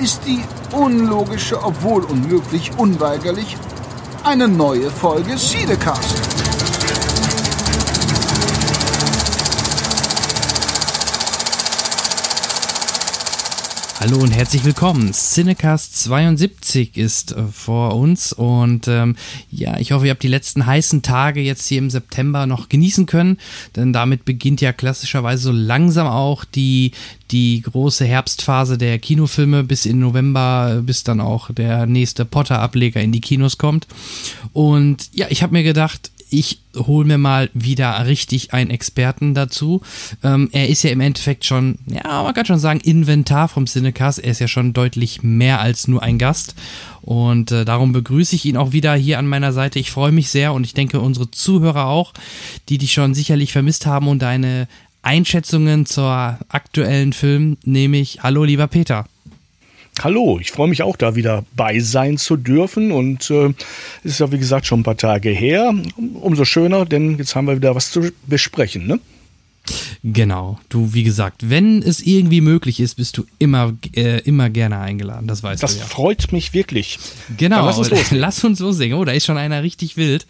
ist die unlogische, obwohl unmöglich, unweigerlich eine neue Folge Siedecast. Hallo und herzlich willkommen. Cinecast 72 ist äh, vor uns und ähm, ja, ich hoffe, ihr habt die letzten heißen Tage jetzt hier im September noch genießen können, denn damit beginnt ja klassischerweise so langsam auch die, die große Herbstphase der Kinofilme bis in November, bis dann auch der nächste Potter-Ableger in die Kinos kommt. Und ja, ich habe mir gedacht, ich hole mir mal wieder richtig einen Experten dazu. Ähm, er ist ja im Endeffekt schon, ja, man kann schon sagen, Inventar vom Cinecast. Er ist ja schon deutlich mehr als nur ein Gast. Und äh, darum begrüße ich ihn auch wieder hier an meiner Seite. Ich freue mich sehr und ich denke, unsere Zuhörer auch, die dich schon sicherlich vermisst haben und deine Einschätzungen zur aktuellen Film, nehme ich. Hallo, lieber Peter. Hallo, ich freue mich auch da wieder bei sein zu dürfen und äh, ist ja wie gesagt schon ein paar Tage her. Umso schöner, denn jetzt haben wir wieder was zu besprechen, ne? Genau, du, wie gesagt, wenn es irgendwie möglich ist, bist du immer, äh, immer gerne eingeladen, das weißt das du ja. Das freut mich wirklich. Genau, lass uns, loslegen. lass uns loslegen. Oh, da ist schon einer richtig wild.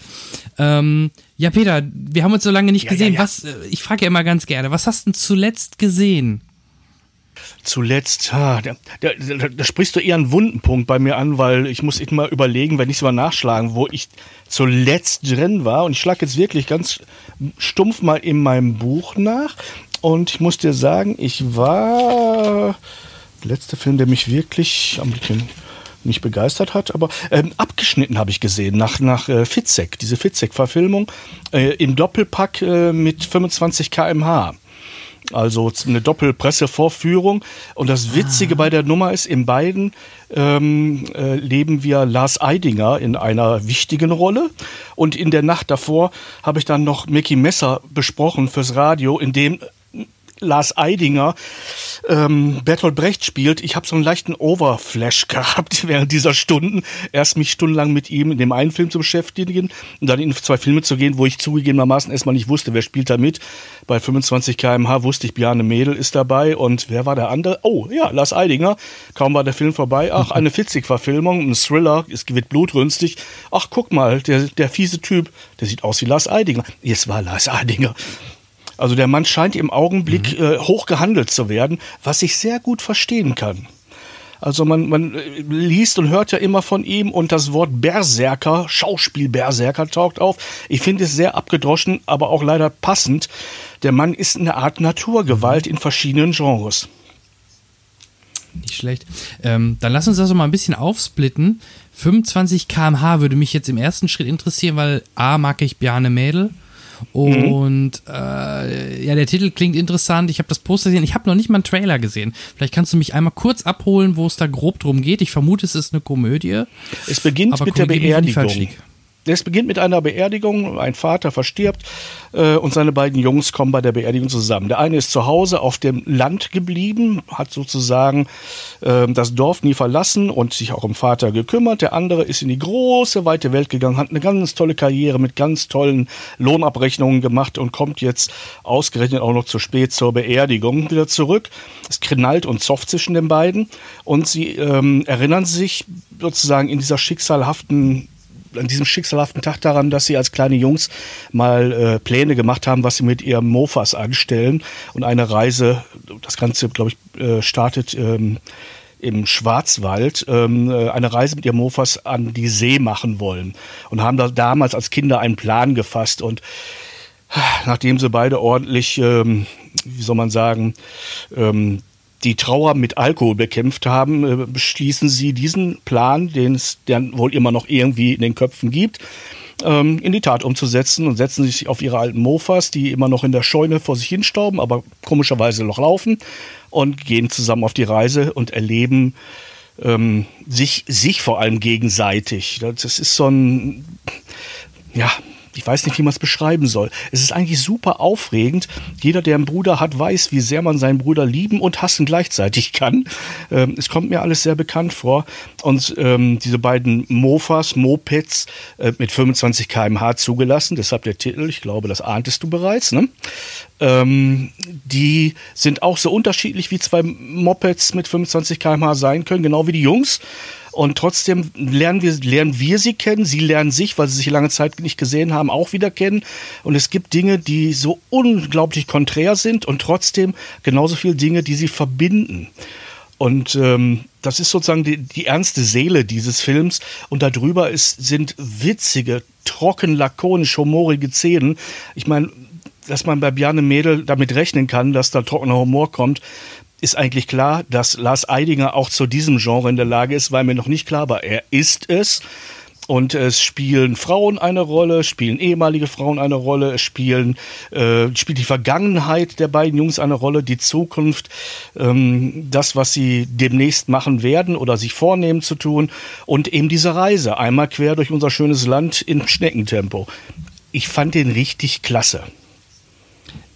Ähm, ja, Peter, wir haben uns so lange nicht ja, gesehen. Ja, ja. Was, äh, ich frage ja immer ganz gerne, was hast du denn zuletzt gesehen? Zuletzt, ha, da, da, da, da, sprichst du eher einen wunden Punkt bei mir an, weil ich muss immer überlegen, wenn ich es mal nachschlagen, wo ich zuletzt drin war. Und ich schlage jetzt wirklich ganz stumpf mal in meinem Buch nach. Und ich muss dir sagen, ich war der letzte Film, der mich wirklich am nicht begeistert hat, aber ähm, abgeschnitten habe ich gesehen nach, nach äh, Fitzek, diese Fitzek-Verfilmung äh, im Doppelpack äh, mit 25 km/h. Also eine Doppelpressevorführung. Und das Witzige ah. bei der Nummer ist, in beiden ähm, äh, leben wir Lars Eidinger in einer wichtigen Rolle. Und in der Nacht davor habe ich dann noch Mickey Messer besprochen fürs Radio, in dem Lars Eidinger ähm, Bertolt Brecht spielt. Ich habe so einen leichten Overflash gehabt während dieser Stunden. Erst mich stundenlang mit ihm in dem einen Film zu beschäftigen und dann in zwei Filme zu gehen, wo ich zugegebenermaßen erstmal nicht wusste, wer spielt da mit. Bei 25 km/h wusste ich, Bjarne Mädel ist dabei und wer war der andere? Oh, ja, Lars Eidinger. Kaum war der Film vorbei. Ach, eine Fitzig-Verfilmung, ein Thriller, es wird blutrünstig. Ach, guck mal, der, der fiese Typ, der sieht aus wie Lars Eidinger. Es war Lars Eidinger. Also der Mann scheint im Augenblick mhm. äh, hoch gehandelt zu werden, was ich sehr gut verstehen kann. Also man, man äh, liest und hört ja immer von ihm und das Wort Berserker, Schauspiel Berserker taucht auf. Ich finde es sehr abgedroschen, aber auch leider passend. Der Mann ist eine Art Naturgewalt in verschiedenen Genres. Nicht schlecht. Ähm, dann lass uns das doch mal ein bisschen aufsplitten. 25 km/h würde mich jetzt im ersten Schritt interessieren, weil A mag ich Bjarne Mädel und mhm. äh, ja, der Titel klingt interessant. Ich habe das Poster gesehen. Ich habe noch nicht mal einen Trailer gesehen. Vielleicht kannst du mich einmal kurz abholen, wo es da grob drum geht. Ich vermute, es ist eine Komödie. Es beginnt mit der Beerdigung. Es beginnt mit einer Beerdigung. Ein Vater verstirbt äh, und seine beiden Jungs kommen bei der Beerdigung zusammen. Der eine ist zu Hause auf dem Land geblieben, hat sozusagen äh, das Dorf nie verlassen und sich auch um Vater gekümmert. Der andere ist in die große, weite Welt gegangen, hat eine ganz tolle Karriere mit ganz tollen Lohnabrechnungen gemacht und kommt jetzt ausgerechnet auch noch zu spät zur Beerdigung wieder zurück. Es knallt und zofft zwischen den beiden und sie ähm, erinnern sich sozusagen in dieser schicksalhaften an diesem schicksalhaften Tag daran, dass sie als kleine Jungs mal äh, Pläne gemacht haben, was sie mit ihrem Mofas anstellen. Und eine Reise, das Ganze, glaube ich, äh, startet ähm, im Schwarzwald, ähm, äh, eine Reise mit ihrem Mofas an die See machen wollen. Und haben da damals als Kinder einen Plan gefasst. Und nachdem sie beide ordentlich, ähm, wie soll man sagen, ähm, die Trauer mit Alkohol bekämpft haben, äh, beschließen sie diesen Plan, den es dann wohl immer noch irgendwie in den Köpfen gibt, ähm, in die Tat umzusetzen und setzen sich auf ihre alten Mofas, die immer noch in der Scheune vor sich hinstauben, aber komischerweise noch laufen und gehen zusammen auf die Reise und erleben ähm, sich, sich vor allem gegenseitig. Das ist so ein, ja, ich weiß nicht, wie man es beschreiben soll. Es ist eigentlich super aufregend. Jeder, der einen Bruder hat, weiß, wie sehr man seinen Bruder lieben und hassen gleichzeitig kann. Ähm, es kommt mir alles sehr bekannt vor. Und ähm, diese beiden Mofas, Mopeds äh, mit 25 km/h zugelassen, deshalb der Titel, ich glaube, das ahntest du bereits, ne? Ähm, die sind auch so unterschiedlich wie zwei Mopeds mit 25 km/h sein können, genau wie die Jungs. Und trotzdem lernen wir, lernen wir sie kennen, sie lernen sich, weil sie sich lange Zeit nicht gesehen haben, auch wieder kennen. Und es gibt Dinge, die so unglaublich konträr sind und trotzdem genauso viele Dinge, die sie verbinden. Und ähm, das ist sozusagen die, die ernste Seele dieses Films. Und darüber ist, sind witzige, trocken, lakonisch, humorige Szenen. Ich meine, dass man bei Bjarne Mädel damit rechnen kann, dass da trockener Humor kommt, ist eigentlich klar, dass Lars Eidinger auch zu diesem Genre in der Lage ist, weil mir noch nicht klar war, er ist es. Und es spielen Frauen eine Rolle, spielen ehemalige Frauen eine Rolle, es spielen, äh, spielt die Vergangenheit der beiden Jungs eine Rolle, die Zukunft, ähm, das, was sie demnächst machen werden oder sich vornehmen zu tun und eben diese Reise einmal quer durch unser schönes Land in Schneckentempo. Ich fand den richtig klasse.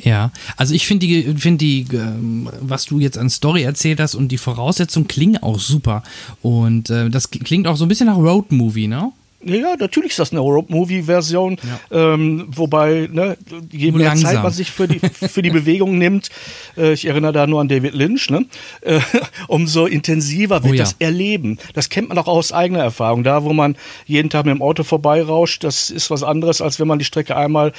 Ja, also ich finde die, finde die, ähm, was du jetzt an Story erzählt hast und die Voraussetzungen klingen auch super. Und äh, das klingt auch so ein bisschen nach Road Movie, ne? Ja, natürlich ist das eine Road-Movie-Version, ja. ähm, wobei ne, je mehr Langsam. Zeit man sich für die, für die Bewegung nimmt, äh, ich erinnere da nur an David Lynch, ne, äh, umso intensiver wird oh, ja. das Erleben. Das kennt man auch aus eigener Erfahrung. Da, wo man jeden Tag mit dem Auto vorbeirauscht, das ist was anderes, als wenn man die Strecke einmal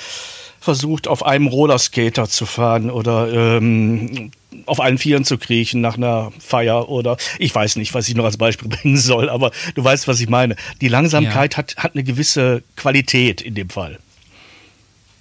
versucht, auf einem Rollerskater zu fahren oder ähm, auf allen Vieren zu kriechen nach einer Feier oder ich weiß nicht, was ich noch als Beispiel bringen soll, aber du weißt, was ich meine. Die Langsamkeit ja. hat, hat eine gewisse Qualität in dem Fall.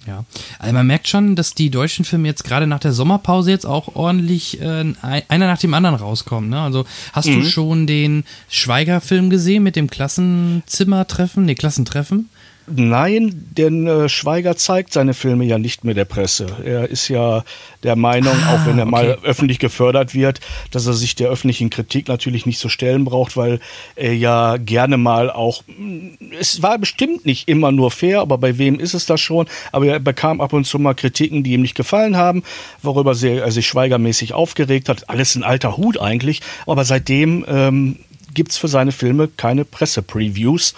Ja, also man merkt schon, dass die deutschen Filme jetzt gerade nach der Sommerpause jetzt auch ordentlich äh, einer nach dem anderen rauskommen. Ne? Also hast mhm. du schon den Schweiger-Film gesehen mit dem Klassenzimmertreffen, ne Klassentreffen? Nein, denn äh, Schweiger zeigt seine Filme ja nicht mehr der Presse. Er ist ja der Meinung, ah, auch wenn er okay. mal öffentlich gefördert wird, dass er sich der öffentlichen Kritik natürlich nicht zu stellen braucht, weil er ja gerne mal auch, mm, es war bestimmt nicht immer nur fair, aber bei wem ist es das schon? Aber er bekam ab und zu mal Kritiken, die ihm nicht gefallen haben, worüber er sich schweigermäßig aufgeregt hat. Alles ein alter Hut eigentlich, aber seitdem ähm, gibt es für seine Filme keine Presse-Previews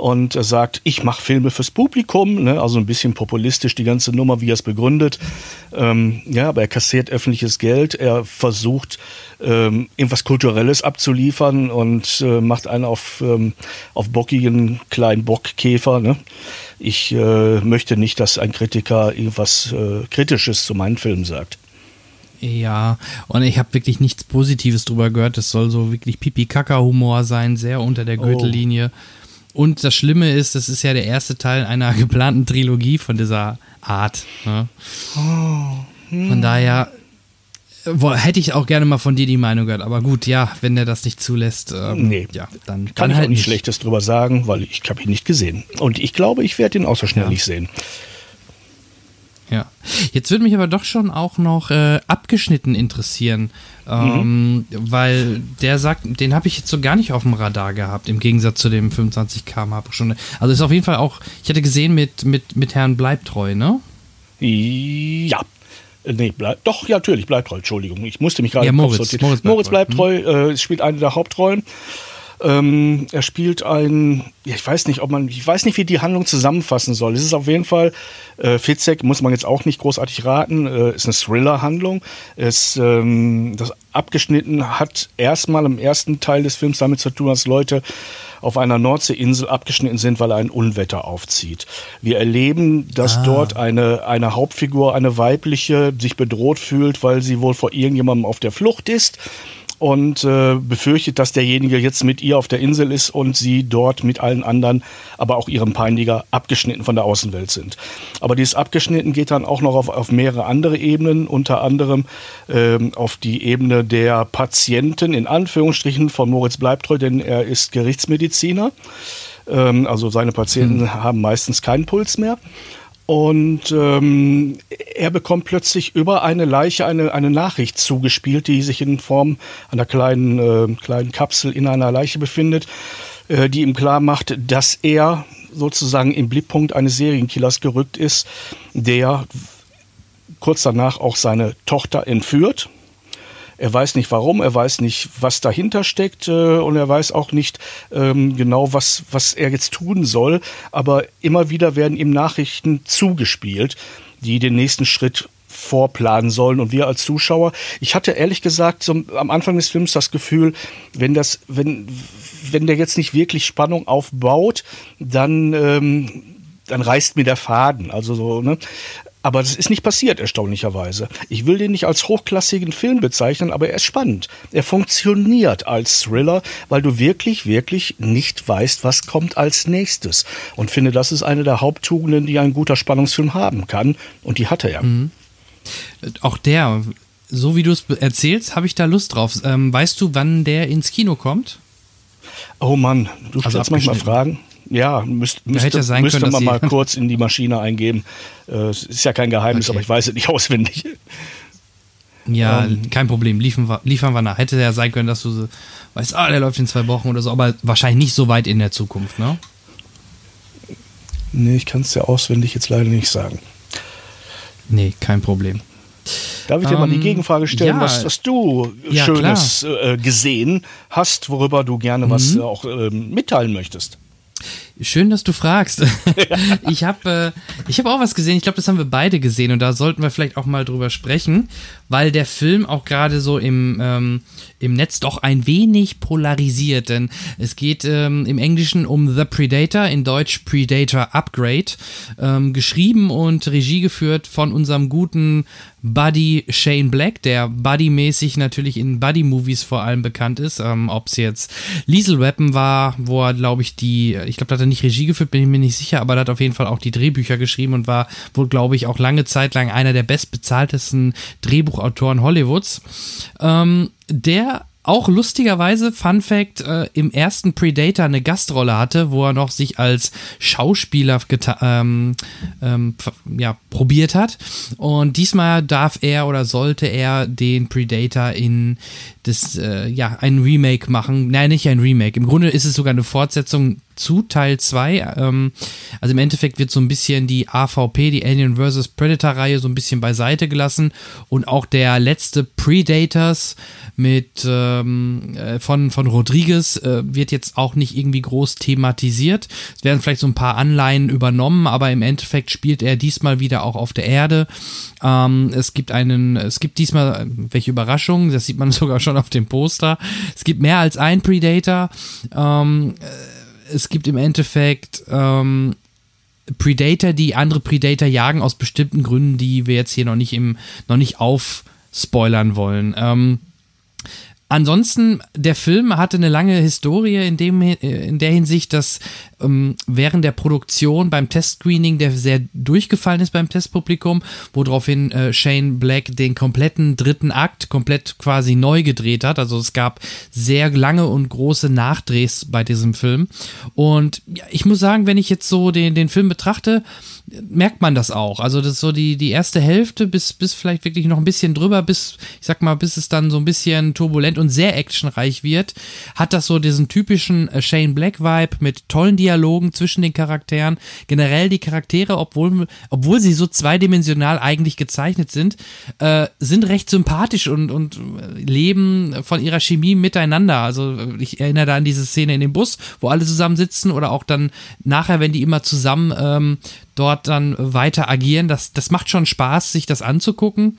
und er sagt, ich mache Filme fürs Publikum, ne? also ein bisschen populistisch die ganze Nummer, wie er es begründet. Ähm, ja, aber er kassiert öffentliches Geld, er versucht ähm, irgendwas Kulturelles abzuliefern und äh, macht einen auf, ähm, auf bockigen kleinen Bockkäfer. Ne? Ich äh, möchte nicht, dass ein Kritiker irgendwas äh, Kritisches zu meinen Filmen sagt. Ja, und ich habe wirklich nichts Positives drüber gehört. Das soll so wirklich Pipi-Kaka-Humor sein, sehr unter der oh. Gürtellinie. Oh. Und das Schlimme ist, das ist ja der erste Teil einer geplanten Trilogie von dieser Art. Ne? Oh, hm. Von daher boah, hätte ich auch gerne mal von dir die Meinung gehört. Aber gut, ja, wenn er das nicht zulässt, ähm, nee. ja, dann kann, kann ich halt auch nicht Schlechtes drüber sagen, weil ich habe ihn nicht gesehen. Und ich glaube, ich werde ihn auch so schnell ja. nicht sehen. Ja. Jetzt würde mich aber doch schon auch noch äh, abgeschnitten interessieren, ähm, mhm. weil der sagt, den habe ich jetzt so gar nicht auf dem Radar gehabt, im Gegensatz zu dem 25 km pro Stunde. Also ist auf jeden Fall auch, ich hatte gesehen mit, mit, mit Herrn Bleibtreu, ne? Ja. Äh, nee, bleib, doch, ja, natürlich, Bleibtreu, Entschuldigung. Ich musste mich gerade ja, Moritz, Moritz, Moritz Bleibtreu, Moritz Bleibtreu äh, spielt eine der Hauptrollen. Ähm, er spielt ein, ja, ich weiß nicht, ob man, ich weiß nicht, wie die Handlung zusammenfassen soll. Es ist auf jeden Fall, äh, Fitzek muss man jetzt auch nicht großartig raten, äh, ist eine Thriller-Handlung. Es, ähm, das abgeschnitten hat erstmal im ersten Teil des Films damit zu tun, dass Leute auf einer Nordseeinsel abgeschnitten sind, weil ein Unwetter aufzieht. Wir erleben, dass ah. dort eine, eine Hauptfigur, eine weibliche, sich bedroht fühlt, weil sie wohl vor irgendjemandem auf der Flucht ist und äh, befürchtet, dass derjenige jetzt mit ihr auf der Insel ist und sie dort mit allen anderen, aber auch ihrem Peiniger abgeschnitten von der Außenwelt sind. Aber dieses Abgeschnitten geht dann auch noch auf, auf mehrere andere Ebenen, unter anderem ähm, auf die Ebene der Patienten, in Anführungsstrichen von Moritz Bleibtreu, denn er ist Gerichtsmediziner. Ähm, also seine Patienten hm. haben meistens keinen Puls mehr. Und ähm, er bekommt plötzlich über eine Leiche eine, eine Nachricht zugespielt, die sich in Form einer kleinen, äh, kleinen Kapsel in einer Leiche befindet, äh, die ihm klar macht, dass er sozusagen im Blickpunkt eines Serienkillers gerückt ist, der kurz danach auch seine Tochter entführt. Er weiß nicht warum, er weiß nicht, was dahinter steckt äh, und er weiß auch nicht ähm, genau, was, was er jetzt tun soll. Aber immer wieder werden ihm Nachrichten zugespielt, die den nächsten Schritt vorplanen sollen. Und wir als Zuschauer, ich hatte ehrlich gesagt so am Anfang des Films das Gefühl, wenn das, wenn, wenn der jetzt nicht wirklich Spannung aufbaut, dann, ähm, dann reißt mir der Faden. Also so, ne? Aber das ist nicht passiert, erstaunlicherweise. Ich will den nicht als hochklassigen Film bezeichnen, aber er ist spannend. Er funktioniert als Thriller, weil du wirklich, wirklich nicht weißt, was kommt als nächstes. Und finde, das ist eine der Haupttugenden, die ein guter Spannungsfilm haben kann. Und die hatte er. Mhm. Auch der, so wie du es erzählst, habe ich da Lust drauf. Ähm, weißt du, wann der ins Kino kommt? Oh Mann, du also stellst manchmal Fragen. Ja, müsst, müsste, ja sein müsste können, man mal kurz in die Maschine eingeben. Äh, ist ja kein Geheimnis, okay. aber ich weiß es nicht auswendig. Ja, ähm. kein Problem. Liefern wir, liefern wir nach. Hätte ja sein können, dass du so weißt, ah, der läuft in zwei Wochen oder so, aber wahrscheinlich nicht so weit in der Zukunft, ne? Nee, ich kann es dir auswendig jetzt leider nicht sagen. Nee, kein Problem. Darf ich dir um, mal die ähm, Gegenfrage stellen, ja, was, was, du ja, Schönes äh, gesehen hast, worüber du gerne mhm. was äh, auch äh, mitteilen möchtest? Schön, dass du fragst. ich habe äh, hab auch was gesehen. Ich glaube, das haben wir beide gesehen und da sollten wir vielleicht auch mal drüber sprechen, weil der Film auch gerade so im, ähm, im Netz doch ein wenig polarisiert. Denn es geht ähm, im Englischen um The Predator, in Deutsch Predator Upgrade. Ähm, geschrieben und Regie geführt von unserem guten Buddy Shane Black, der Buddy-mäßig natürlich in Buddy-Movies vor allem bekannt ist. Ähm, Ob es jetzt Liesel Weapon war, wo er, glaube ich, die, ich glaube, da hat er nicht Regie geführt, bin ich mir nicht sicher, aber er hat auf jeden Fall auch die Drehbücher geschrieben und war wohl, glaube ich, auch lange Zeit lang einer der bestbezahltesten Drehbuchautoren Hollywoods. Ähm, der auch lustigerweise, Fun Fact, äh, im ersten Predator eine Gastrolle hatte, wo er noch sich als Schauspieler ähm, ähm, ja, probiert hat. Und diesmal darf er oder sollte er den Predator in das, äh, ja, ein Remake machen. Nein, nicht ein Remake. Im Grunde ist es sogar eine Fortsetzung zu Teil 2. Ähm, also im Endeffekt wird so ein bisschen die AVP, die Alien vs. Predator-Reihe, so ein bisschen beiseite gelassen. Und auch der letzte Predators mit ähm, äh, von, von Rodriguez äh, wird jetzt auch nicht irgendwie groß thematisiert. Es werden vielleicht so ein paar Anleihen übernommen, aber im Endeffekt spielt er diesmal wieder auch auf der Erde. Ähm, es gibt einen, es gibt diesmal, welche Überraschung, das sieht man sogar schon auf dem Poster. Es gibt mehr als ein Predator. Ähm, äh, es gibt im Endeffekt ähm, Predator, die andere Predator jagen aus bestimmten Gründen, die wir jetzt hier noch nicht im, noch nicht aufspoilern wollen. Ähm, Ansonsten, der Film hatte eine lange Historie in, dem, in der Hinsicht, dass ähm, während der Produktion beim Testscreening, der sehr durchgefallen ist beim Testpublikum, woraufhin äh, Shane Black den kompletten dritten Akt komplett quasi neu gedreht hat. Also es gab sehr lange und große Nachdrehs bei diesem Film. Und ja, ich muss sagen, wenn ich jetzt so den, den Film betrachte, merkt man das auch. Also das ist so die, die erste Hälfte bis, bis vielleicht wirklich noch ein bisschen drüber, bis, ich sag mal, bis es dann so ein bisschen turbulent und sehr actionreich wird, hat das so diesen typischen äh, Shane Black Vibe mit tollen Dialogen zwischen den Charakteren. Generell die Charaktere, obwohl, obwohl sie so zweidimensional eigentlich gezeichnet sind, äh, sind recht sympathisch und, und äh, leben von ihrer Chemie miteinander. Also äh, ich erinnere da an diese Szene in dem Bus, wo alle zusammen sitzen oder auch dann nachher, wenn die immer zusammen ähm, dort dann weiter agieren. Das, das macht schon Spaß, sich das anzugucken.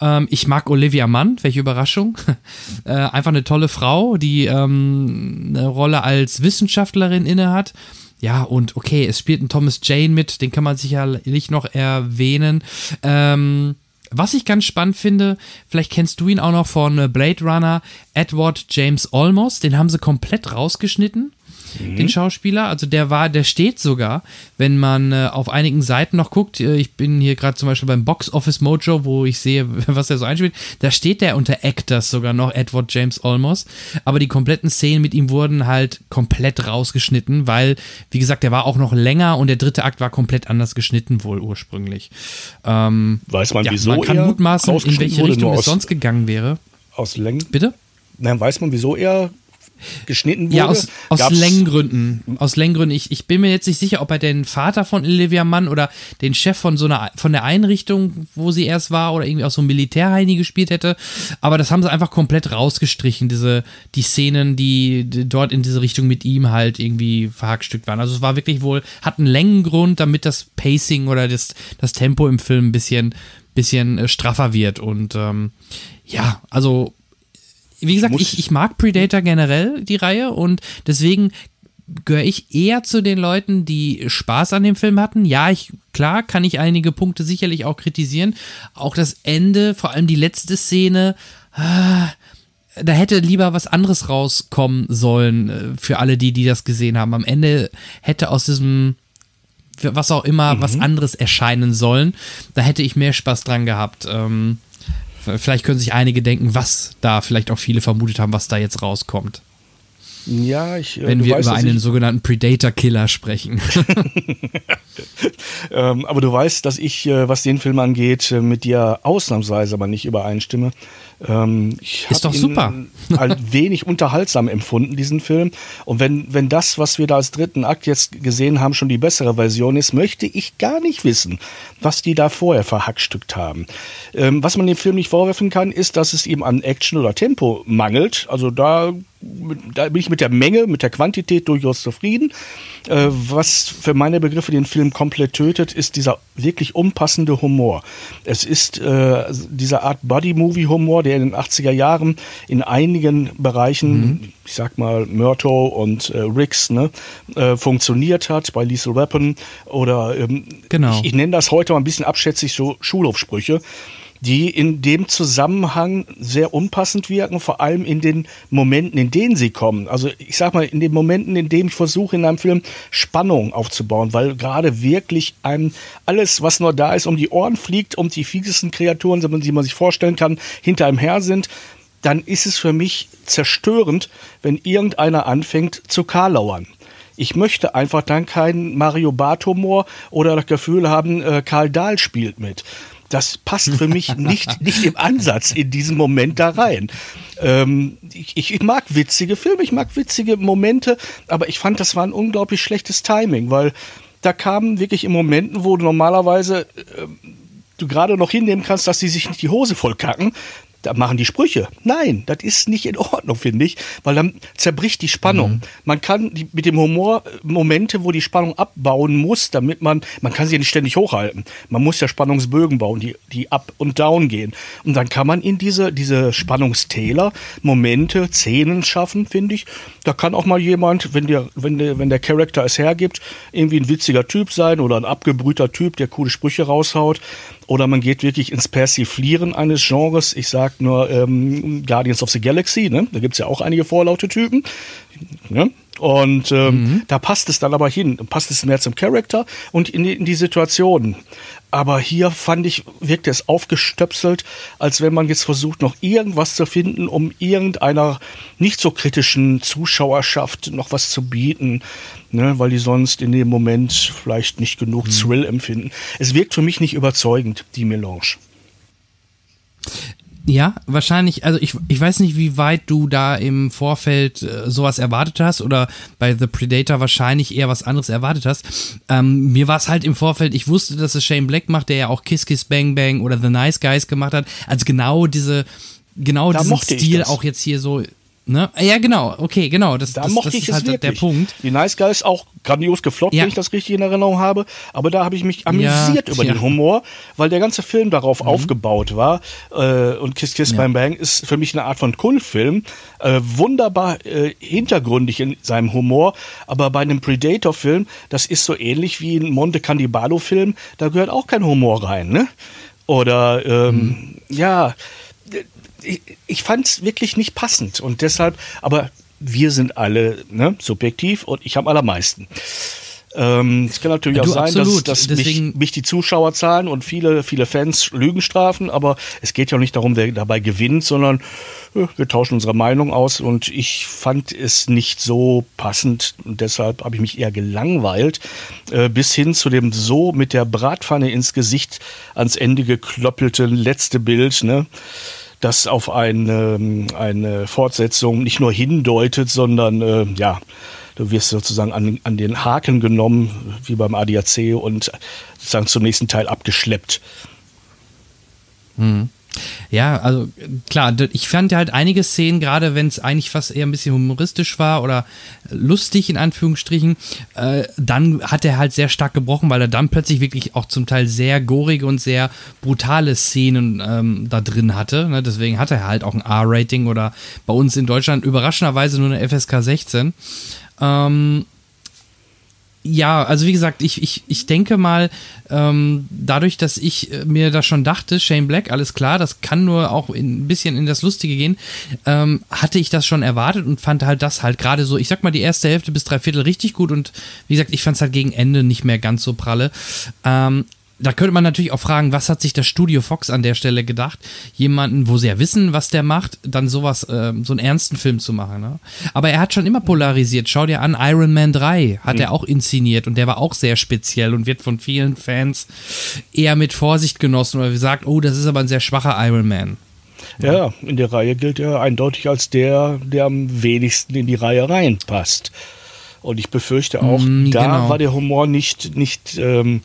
Ähm, ich mag Olivia Mann, welche Überraschung. äh, einfach eine tolle Frau, die ähm, eine Rolle als Wissenschaftlerin innehat. Ja, und okay, es spielt ein Thomas Jane mit, den kann man sicherlich noch erwähnen. Ähm, was ich ganz spannend finde, vielleicht kennst du ihn auch noch von Blade Runner, Edward James Olmos, den haben sie komplett rausgeschnitten. Mhm. den Schauspieler. Also der war, der steht sogar, wenn man äh, auf einigen Seiten noch guckt. Äh, ich bin hier gerade zum Beispiel beim Box Office Mojo, wo ich sehe, was er so einspielt. Da steht der unter Actors sogar noch, Edward James Olmos. Aber die kompletten Szenen mit ihm wurden halt komplett rausgeschnitten, weil, wie gesagt, der war auch noch länger und der dritte Akt war komplett anders geschnitten wohl ursprünglich. Ähm, Weiß man, ja, wieso Man kann mutmaßen, in welche Richtung es sonst gegangen wäre. Aus Längen? Bitte? Dann weiß man, wieso er geschnitten wurde. Ja, aus, aus Längengründen. Aus Längengründen. Ich, ich bin mir jetzt nicht sicher, ob er den Vater von Olivia Mann oder den Chef von so einer, von der Einrichtung, wo sie erst war, oder irgendwie auch so ein Militärheini gespielt hätte. Aber das haben sie einfach komplett rausgestrichen, diese, die Szenen, die, die dort in diese Richtung mit ihm halt irgendwie verhackstückt waren. Also es war wirklich wohl, hat einen Längengrund, damit das Pacing oder das, das Tempo im Film ein bisschen, bisschen äh, straffer wird. Und ähm, ja, also wie gesagt, ich, ich mag Predator generell, die Reihe, und deswegen gehöre ich eher zu den Leuten, die Spaß an dem Film hatten. Ja, ich, klar, kann ich einige Punkte sicherlich auch kritisieren. Auch das Ende, vor allem die letzte Szene, ah, da hätte lieber was anderes rauskommen sollen äh, für alle, die, die das gesehen haben. Am Ende hätte aus diesem, was auch immer, mhm. was anderes erscheinen sollen. Da hätte ich mehr Spaß dran gehabt. Ähm, Vielleicht können sich einige denken, was da vielleicht auch viele vermutet haben, was da jetzt rauskommt. Ja, ich. Äh, Wenn wir weißt, über einen sogenannten Predator-Killer sprechen. ähm, aber du weißt, dass ich, äh, was den Film angeht, äh, mit dir ausnahmsweise aber nicht übereinstimme. Ähm, ich ist doch super. halt wenig unterhaltsam empfunden, diesen Film. Und wenn, wenn das, was wir da als dritten Akt jetzt gesehen haben, schon die bessere Version ist, möchte ich gar nicht wissen, was die da vorher verhackstückt haben. Ähm, was man dem Film nicht vorwerfen kann, ist, dass es ihm an Action oder Tempo mangelt. Also da da bin ich mit der Menge, mit der Quantität durchaus zufrieden. Äh, was für meine Begriffe den Film komplett tötet, ist dieser wirklich unpassende Humor. Es ist äh, diese Art Buddy-Movie-Humor, der in den 80er Jahren in einigen Bereichen, mhm. ich sag mal Murto und äh, Riggs, ne, äh, funktioniert hat, bei Lethal Weapon oder ähm, genau. ich, ich nenne das heute mal ein bisschen abschätzig so Schulhofsprüche die in dem Zusammenhang sehr unpassend wirken, vor allem in den Momenten, in denen sie kommen. Also ich sag mal, in den Momenten, in denen ich versuche, in einem Film Spannung aufzubauen, weil gerade wirklich einem alles, was nur da ist, um die Ohren fliegt, um die fiesesten Kreaturen, die man sich vorstellen kann, hinter einem her sind, dann ist es für mich zerstörend, wenn irgendeiner anfängt zu karlauern. Ich möchte einfach dann keinen Mario Barth-Humor oder das Gefühl haben, äh, Karl Dahl spielt mit das passt für mich nicht, nicht im Ansatz in diesem Moment da rein. Ähm, ich, ich, mag witzige Filme, ich mag witzige Momente, aber ich fand, das war ein unglaublich schlechtes Timing, weil da kamen wirklich in Momenten, wo normalerweise äh, du gerade noch hinnehmen kannst, dass sie sich nicht die Hose voll kacken, da machen die Sprüche. Nein, das ist nicht in Ordnung, finde ich, weil dann zerbricht die Spannung. Mhm. Man kann die, mit dem Humor Momente, wo die Spannung abbauen muss, damit man, man kann sie ja nicht ständig hochhalten. Man muss ja Spannungsbögen bauen, die, die up und down gehen. Und dann kann man in diese, diese Spannungstäler Momente, Szenen schaffen, finde ich. Da kann auch mal jemand, wenn der, wenn der, wenn der Charakter es hergibt, irgendwie ein witziger Typ sein oder ein abgebrühter Typ, der coole Sprüche raushaut. Oder man geht wirklich ins Persiflieren eines Genres. Ich sag nur ähm, Guardians of the Galaxy, ne? da gibt es ja auch einige vorlaute Typen. Ne? Und ähm, mhm. da passt es dann aber hin, passt es mehr zum Charakter und in die, in die Situation. Aber hier fand ich, wirkt es aufgestöpselt, als wenn man jetzt versucht, noch irgendwas zu finden, um irgendeiner nicht so kritischen Zuschauerschaft noch was zu bieten, ne, weil die sonst in dem Moment vielleicht nicht genug mhm. Thrill empfinden. Es wirkt für mich nicht überzeugend, die Melange. Ja, wahrscheinlich, also ich, ich weiß nicht, wie weit du da im Vorfeld äh, sowas erwartet hast oder bei The Predator wahrscheinlich eher was anderes erwartet hast. Ähm, mir war es halt im Vorfeld, ich wusste, dass es Shane Black macht, der ja auch Kiss Kiss Bang Bang oder The Nice Guys gemacht hat. Also genau diese, genau da diesen Stil auch jetzt hier so Ne? Ja, genau, okay, genau. Das, da das, mochte das ich ist halt wirklich. der Punkt. Die Nice Guys auch grandios gefloppt, ja. wenn ich das richtig in Erinnerung habe. Aber da habe ich mich amüsiert ja, über ja. den Humor, weil der ganze Film darauf mhm. aufgebaut war. Äh, und Kiss Kiss Bang Bang ist für mich eine Art von Kultfilm. Äh, wunderbar äh, hintergründig in seinem Humor. Aber bei einem Predator-Film, das ist so ähnlich wie ein Monte Cannibalo-Film, da gehört auch kein Humor rein. Ne? Oder ähm, mhm. ja ich, ich fand es wirklich nicht passend und deshalb, aber wir sind alle ne, subjektiv und ich habe allermeisten. Ähm, es kann natürlich Ja, auch du, sein, absolut. dass, dass mich, mich die Zuschauerzahlen und viele, viele Fans Lügen strafen, aber es geht ja auch nicht darum, wer dabei gewinnt, sondern äh, wir tauschen unsere Meinung aus und ich fand es nicht so passend und deshalb habe ich mich eher gelangweilt, äh, bis hin zu dem so mit der Bratpfanne ins Gesicht ans Ende gekloppelte letzte Bild, ne? Das auf eine, eine Fortsetzung nicht nur hindeutet, sondern äh, ja, du wirst sozusagen an, an den Haken genommen, wie beim ADAC und sozusagen zum nächsten Teil abgeschleppt. Ja, also klar, ich fand halt einige Szenen, gerade wenn es eigentlich fast eher ein bisschen humoristisch war oder lustig in Anführungsstrichen, äh, dann hat er halt sehr stark gebrochen, weil er dann plötzlich wirklich auch zum Teil sehr gorige und sehr brutale Szenen ähm, da drin hatte. Ne? Deswegen hat er halt auch ein R-Rating oder bei uns in Deutschland überraschenderweise nur eine FSK 16. Ähm, ja, also wie gesagt, ich, ich, ich denke mal, ähm, dadurch, dass ich äh, mir da schon dachte, Shane Black, alles klar, das kann nur auch in, ein bisschen in das Lustige gehen, ähm, hatte ich das schon erwartet und fand halt das halt gerade so, ich sag mal, die erste Hälfte bis drei Viertel richtig gut und wie gesagt, ich fand es halt gegen Ende nicht mehr ganz so pralle. Ähm, da könnte man natürlich auch fragen, was hat sich das Studio Fox an der Stelle gedacht, jemanden, wo sie ja wissen, was der macht, dann sowas, ähm, so einen ernsten Film zu machen. Ne? Aber er hat schon immer polarisiert. Schau dir an, Iron Man 3 hat er auch inszeniert und der war auch sehr speziell und wird von vielen Fans eher mit Vorsicht genossen oder gesagt, oh, das ist aber ein sehr schwacher Iron Man. Ja, in der Reihe gilt er eindeutig als der, der am wenigsten in die Reihe reinpasst. Und ich befürchte auch, Mm, da genau. war der Humor nicht, nicht ähm,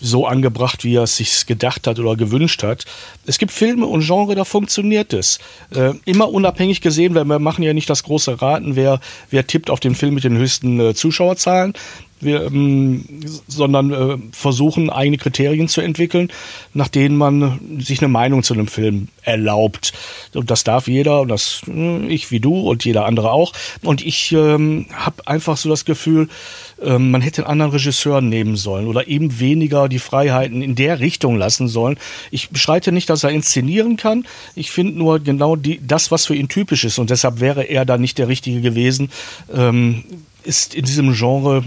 so angebracht, wie er es sich gedacht hat oder gewünscht hat. Es gibt Filme und Genre, da funktioniert es. Äh, immer unabhängig gesehen, weil wir machen ja nicht das große Raten, wer, wer tippt auf den Film mit den höchsten äh, Zuschauerzahlen. Wir, ähm, sondern äh, versuchen eigene Kriterien zu entwickeln, nach denen man sich eine Meinung zu einem Film erlaubt. Und das darf jeder, und das äh, ich wie du und jeder andere auch. Und ich ähm, habe einfach so das Gefühl, ähm, man hätte einen anderen Regisseur nehmen sollen oder eben weniger die Freiheiten in der Richtung lassen sollen. Ich bestreite nicht, dass er inszenieren kann. Ich finde nur genau die, das, was für ihn typisch ist. Und deshalb wäre er da nicht der Richtige gewesen. Ähm, ist in diesem Genre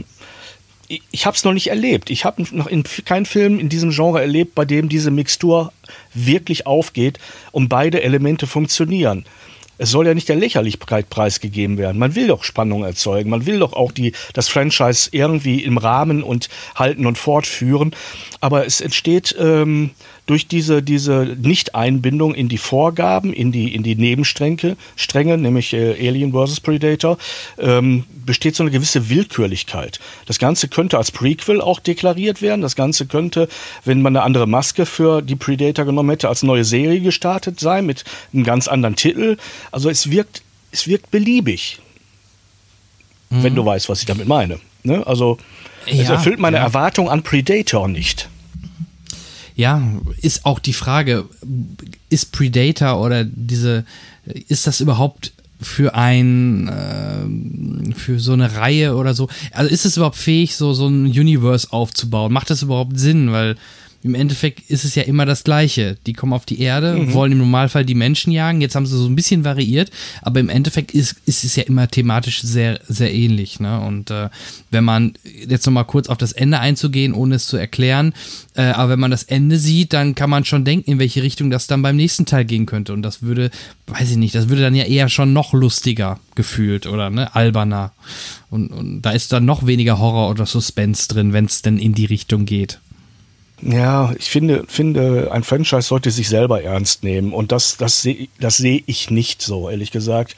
ich, ich habe es noch nicht erlebt. Ich habe noch in keinen Film in diesem Genre erlebt, bei dem diese Mixtur wirklich aufgeht und beide Elemente funktionieren. Es soll ja nicht der Lächerlichkeit preisgegeben werden. Man will doch Spannung erzeugen. Man will doch auch die, das Franchise irgendwie im Rahmen und halten und fortführen. Aber es entsteht ähm, durch diese, diese Nicht-Einbindung in die Vorgaben, in die, in die Nebenstränge, Stränge, nämlich äh, Alien vs. Predator, ähm, besteht so eine gewisse Willkürlichkeit. Das Ganze könnte als Prequel auch deklariert werden. Das Ganze könnte, wenn man eine andere Maske für die Predator genommen hätte, als neue Serie gestartet sein mit einem ganz anderen Titel. Also es wirkt, es wirkt beliebig. Wenn du weißt, was ich damit meine. Ne? Also es Ja, erfüllt meine ja. Erwartung an Predator nicht. Ja, ist auch die Frage, ist Predator oder diese, ist das überhaupt für ein, ähm, für so eine Reihe oder so? Also ist es überhaupt fähig, so, so ein Universe aufzubauen? Macht das überhaupt Sinn? Weil im Endeffekt ist es ja immer das Gleiche. Die kommen auf die Erde, wollen im Normalfall die Menschen jagen. Jetzt haben sie so ein bisschen variiert, aber im Endeffekt ist, ist es ja immer thematisch sehr, sehr ähnlich. Ne? Und äh, wenn man jetzt nochmal kurz auf das Ende einzugehen, ohne es zu erklären, äh, aber wenn man das Ende sieht, dann kann man schon denken, in welche Richtung das dann beim nächsten Teil gehen könnte. Und das würde, weiß ich nicht, das würde dann ja eher schon noch lustiger gefühlt oder ne, alberner. Und, und da ist dann noch weniger Horror oder Suspense drin, wenn es denn in die Richtung geht. Ja, ich finde, finde, ein Franchise sollte sich selber ernst nehmen. Und das, das sehe das seh ich nicht so, ehrlich gesagt.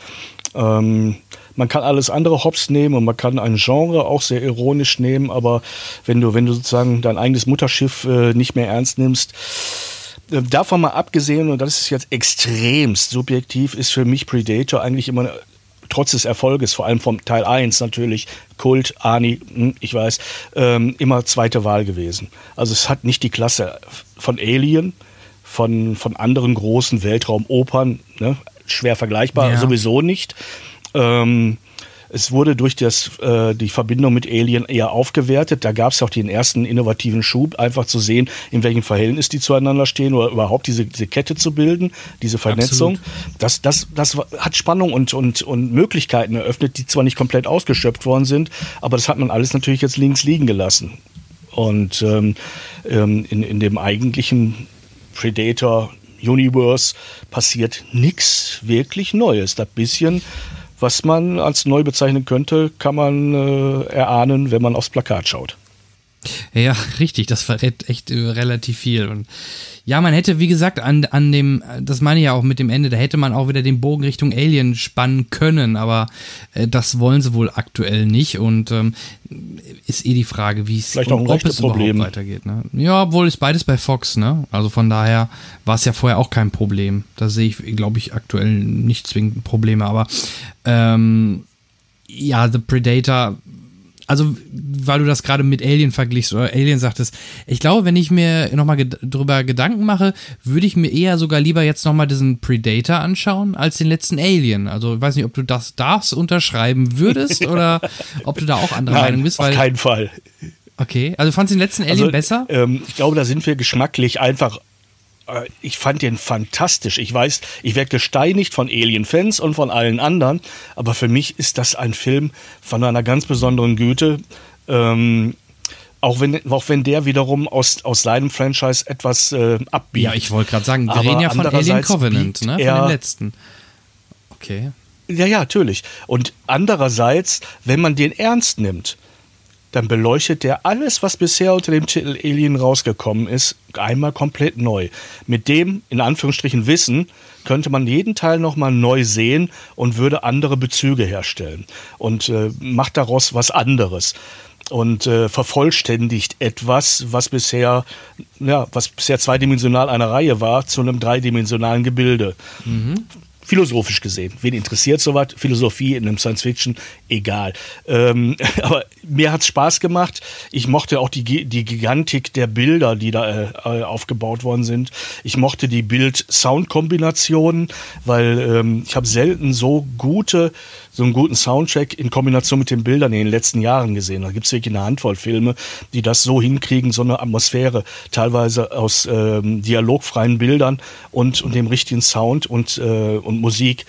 Ähm, man kann alles andere Hops nehmen und man kann ein Genre auch sehr ironisch nehmen, aber wenn du, wenn du sozusagen dein eigenes Mutterschiff äh, nicht mehr ernst nimmst, äh, davon mal abgesehen, und das ist jetzt extremst subjektiv, ist für mich Predator eigentlich immer trotz des Erfolges, vor allem vom Teil 1 natürlich, Kult, Ani, hm, ich weiß, ähm, immer zweite Wahl gewesen. Also es hat nicht die Klasse von Alien, von, von anderen großen Weltraumopern, ne? schwer vergleibar, Ja. sowieso nicht. Ähm, Es wurde durch das, äh, die Verbindung mit Alien eher aufgewertet. Da gab es auch den ersten innovativen Schub, einfach zu sehen, in welchem Verhältnis die zueinander stehen oder überhaupt diese, diese Kette zu bilden, diese Vernetzung. Das, das, das hat Spannung und, und, und Möglichkeiten eröffnet, die zwar nicht komplett ausgeschöpft worden sind, aber das hat man alles natürlich jetzt links liegen gelassen. Und ähm, ähm in, in dem eigentlichen Predator Universe passiert nichts wirklich Neues. Das bisschen was man als neu bezeichnen könnte, kann man äh, erahnen, wenn man aufs Plakat schaut. Ja, richtig, das verrät echt äh, relativ viel. Und ja, man hätte, wie gesagt, an, an dem, das meine ich ja auch mit dem Ende, da hätte man auch wieder den Bogen Richtung Alien spannen können, aber äh, das wollen sie wohl aktuell nicht und ähm, ist eh die Frage, wie es ob es überhaupt weitergeht. Ne? Ja, obwohl ist beides bei Fox, ne? Also von daher war es ja vorher auch kein Problem. Da sehe ich, glaube ich, aktuell nicht zwingend Probleme, aber ähm, ja, The Predator also weil du das gerade mit Alien verglichst oder Alien sagtest, ich glaube, wenn ich mir nochmal ged drüber Gedanken mache, würde ich mir eher sogar lieber jetzt nochmal diesen Predator anschauen, als den letzten Alien. Also ich weiß nicht, ob du das, das unterschreiben würdest oder ob du da auch anderer Meinung bist. Weil, auf keinen Fall. Okay, also fandest du den letzten Alien also, besser? Ähm, ich glaube, da sind wir geschmacklich einfach ich fand den fantastisch. Ich weiß, ich werde gesteinigt von Alien-Fans und von allen anderen, aber für mich ist das ein Film von einer ganz besonderen Güte. Ähm, auch wenn, auch wenn der wiederum aus, aus seinem Franchise etwas äh, abbiegt. Ja, ich wollte gerade sagen, wir reden ja von Alien Covenant, ne? Von dem letzten. Okay. Ja, ja, natürlich. Und andererseits, wenn man den ernst nimmt, dann beleuchtet der alles, was bisher unter dem Titel Alien rausgekommen ist, einmal komplett neu. Mit dem, in Anführungsstrichen, Wissen könnte man jeden Teil nochmal neu sehen und würde andere Bezüge herstellen und äh, macht daraus was anderes und äh, vervollständigt etwas, was bisher, ja, was bisher zweidimensional eine Reihe war, zu einem dreidimensionalen Gebilde. Mhm philosophisch gesehen. Wen interessiert sowas? Philosophie in einem Science Fiction? Egal. Ähm, aber mir hat es Spaß gemacht. Ich mochte auch die, die Gigantik der Bilder, die da äh, aufgebaut worden sind. Ich mochte die Bild-Sound-Kombinationen, weil ähm, ich habe selten so gute so einen guten Soundtrack in Kombination mit den Bildern in den letzten Jahren gesehen. Da gibt es wirklich eine Handvoll Filme, die das so hinkriegen, so eine Atmosphäre, teilweise aus ähm, dialogfreien Bildern und, und dem richtigen Sound und, äh, und Musik.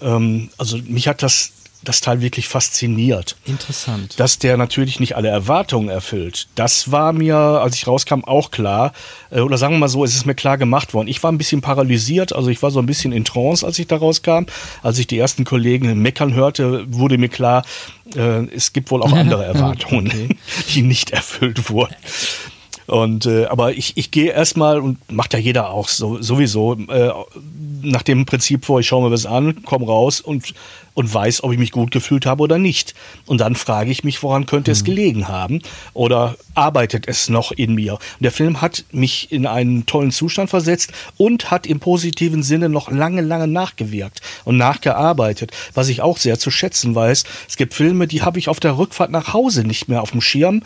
Ähm, also mich hat das das Teil wirklich fasziniert. Interessant. Dass der natürlich nicht alle Erwartungen erfüllt. Das war mir, als ich rauskam, auch klar. Äh, oder sagen wir mal so, es ist mir klar gemacht worden. Ich war ein bisschen paralysiert, also ich war so ein bisschen in Trance, als ich da rauskam. Als ich die ersten Kollegen meckern hörte, wurde mir klar, äh, es gibt wohl auch andere Erwartungen, okay. die nicht erfüllt wurden. Und äh, aber ich, ich gehe erstmal und macht ja jeder auch so sowieso äh, nach dem Prinzip vor, ich schaue mir was an, komme raus und und weiß, ob ich mich gut gefühlt habe oder nicht. Und dann frage ich mich, woran könnte mhm. es gelegen haben? Oder arbeitet es noch in mir? Und der Film hat mich in einen tollen Zustand versetzt und hat im positiven Sinne noch lange, lange nachgewirkt und nachgearbeitet, was ich auch sehr zu schätzen weiß. Es gibt Filme, die habe ich auf der Rückfahrt nach Hause nicht mehr auf dem Schirm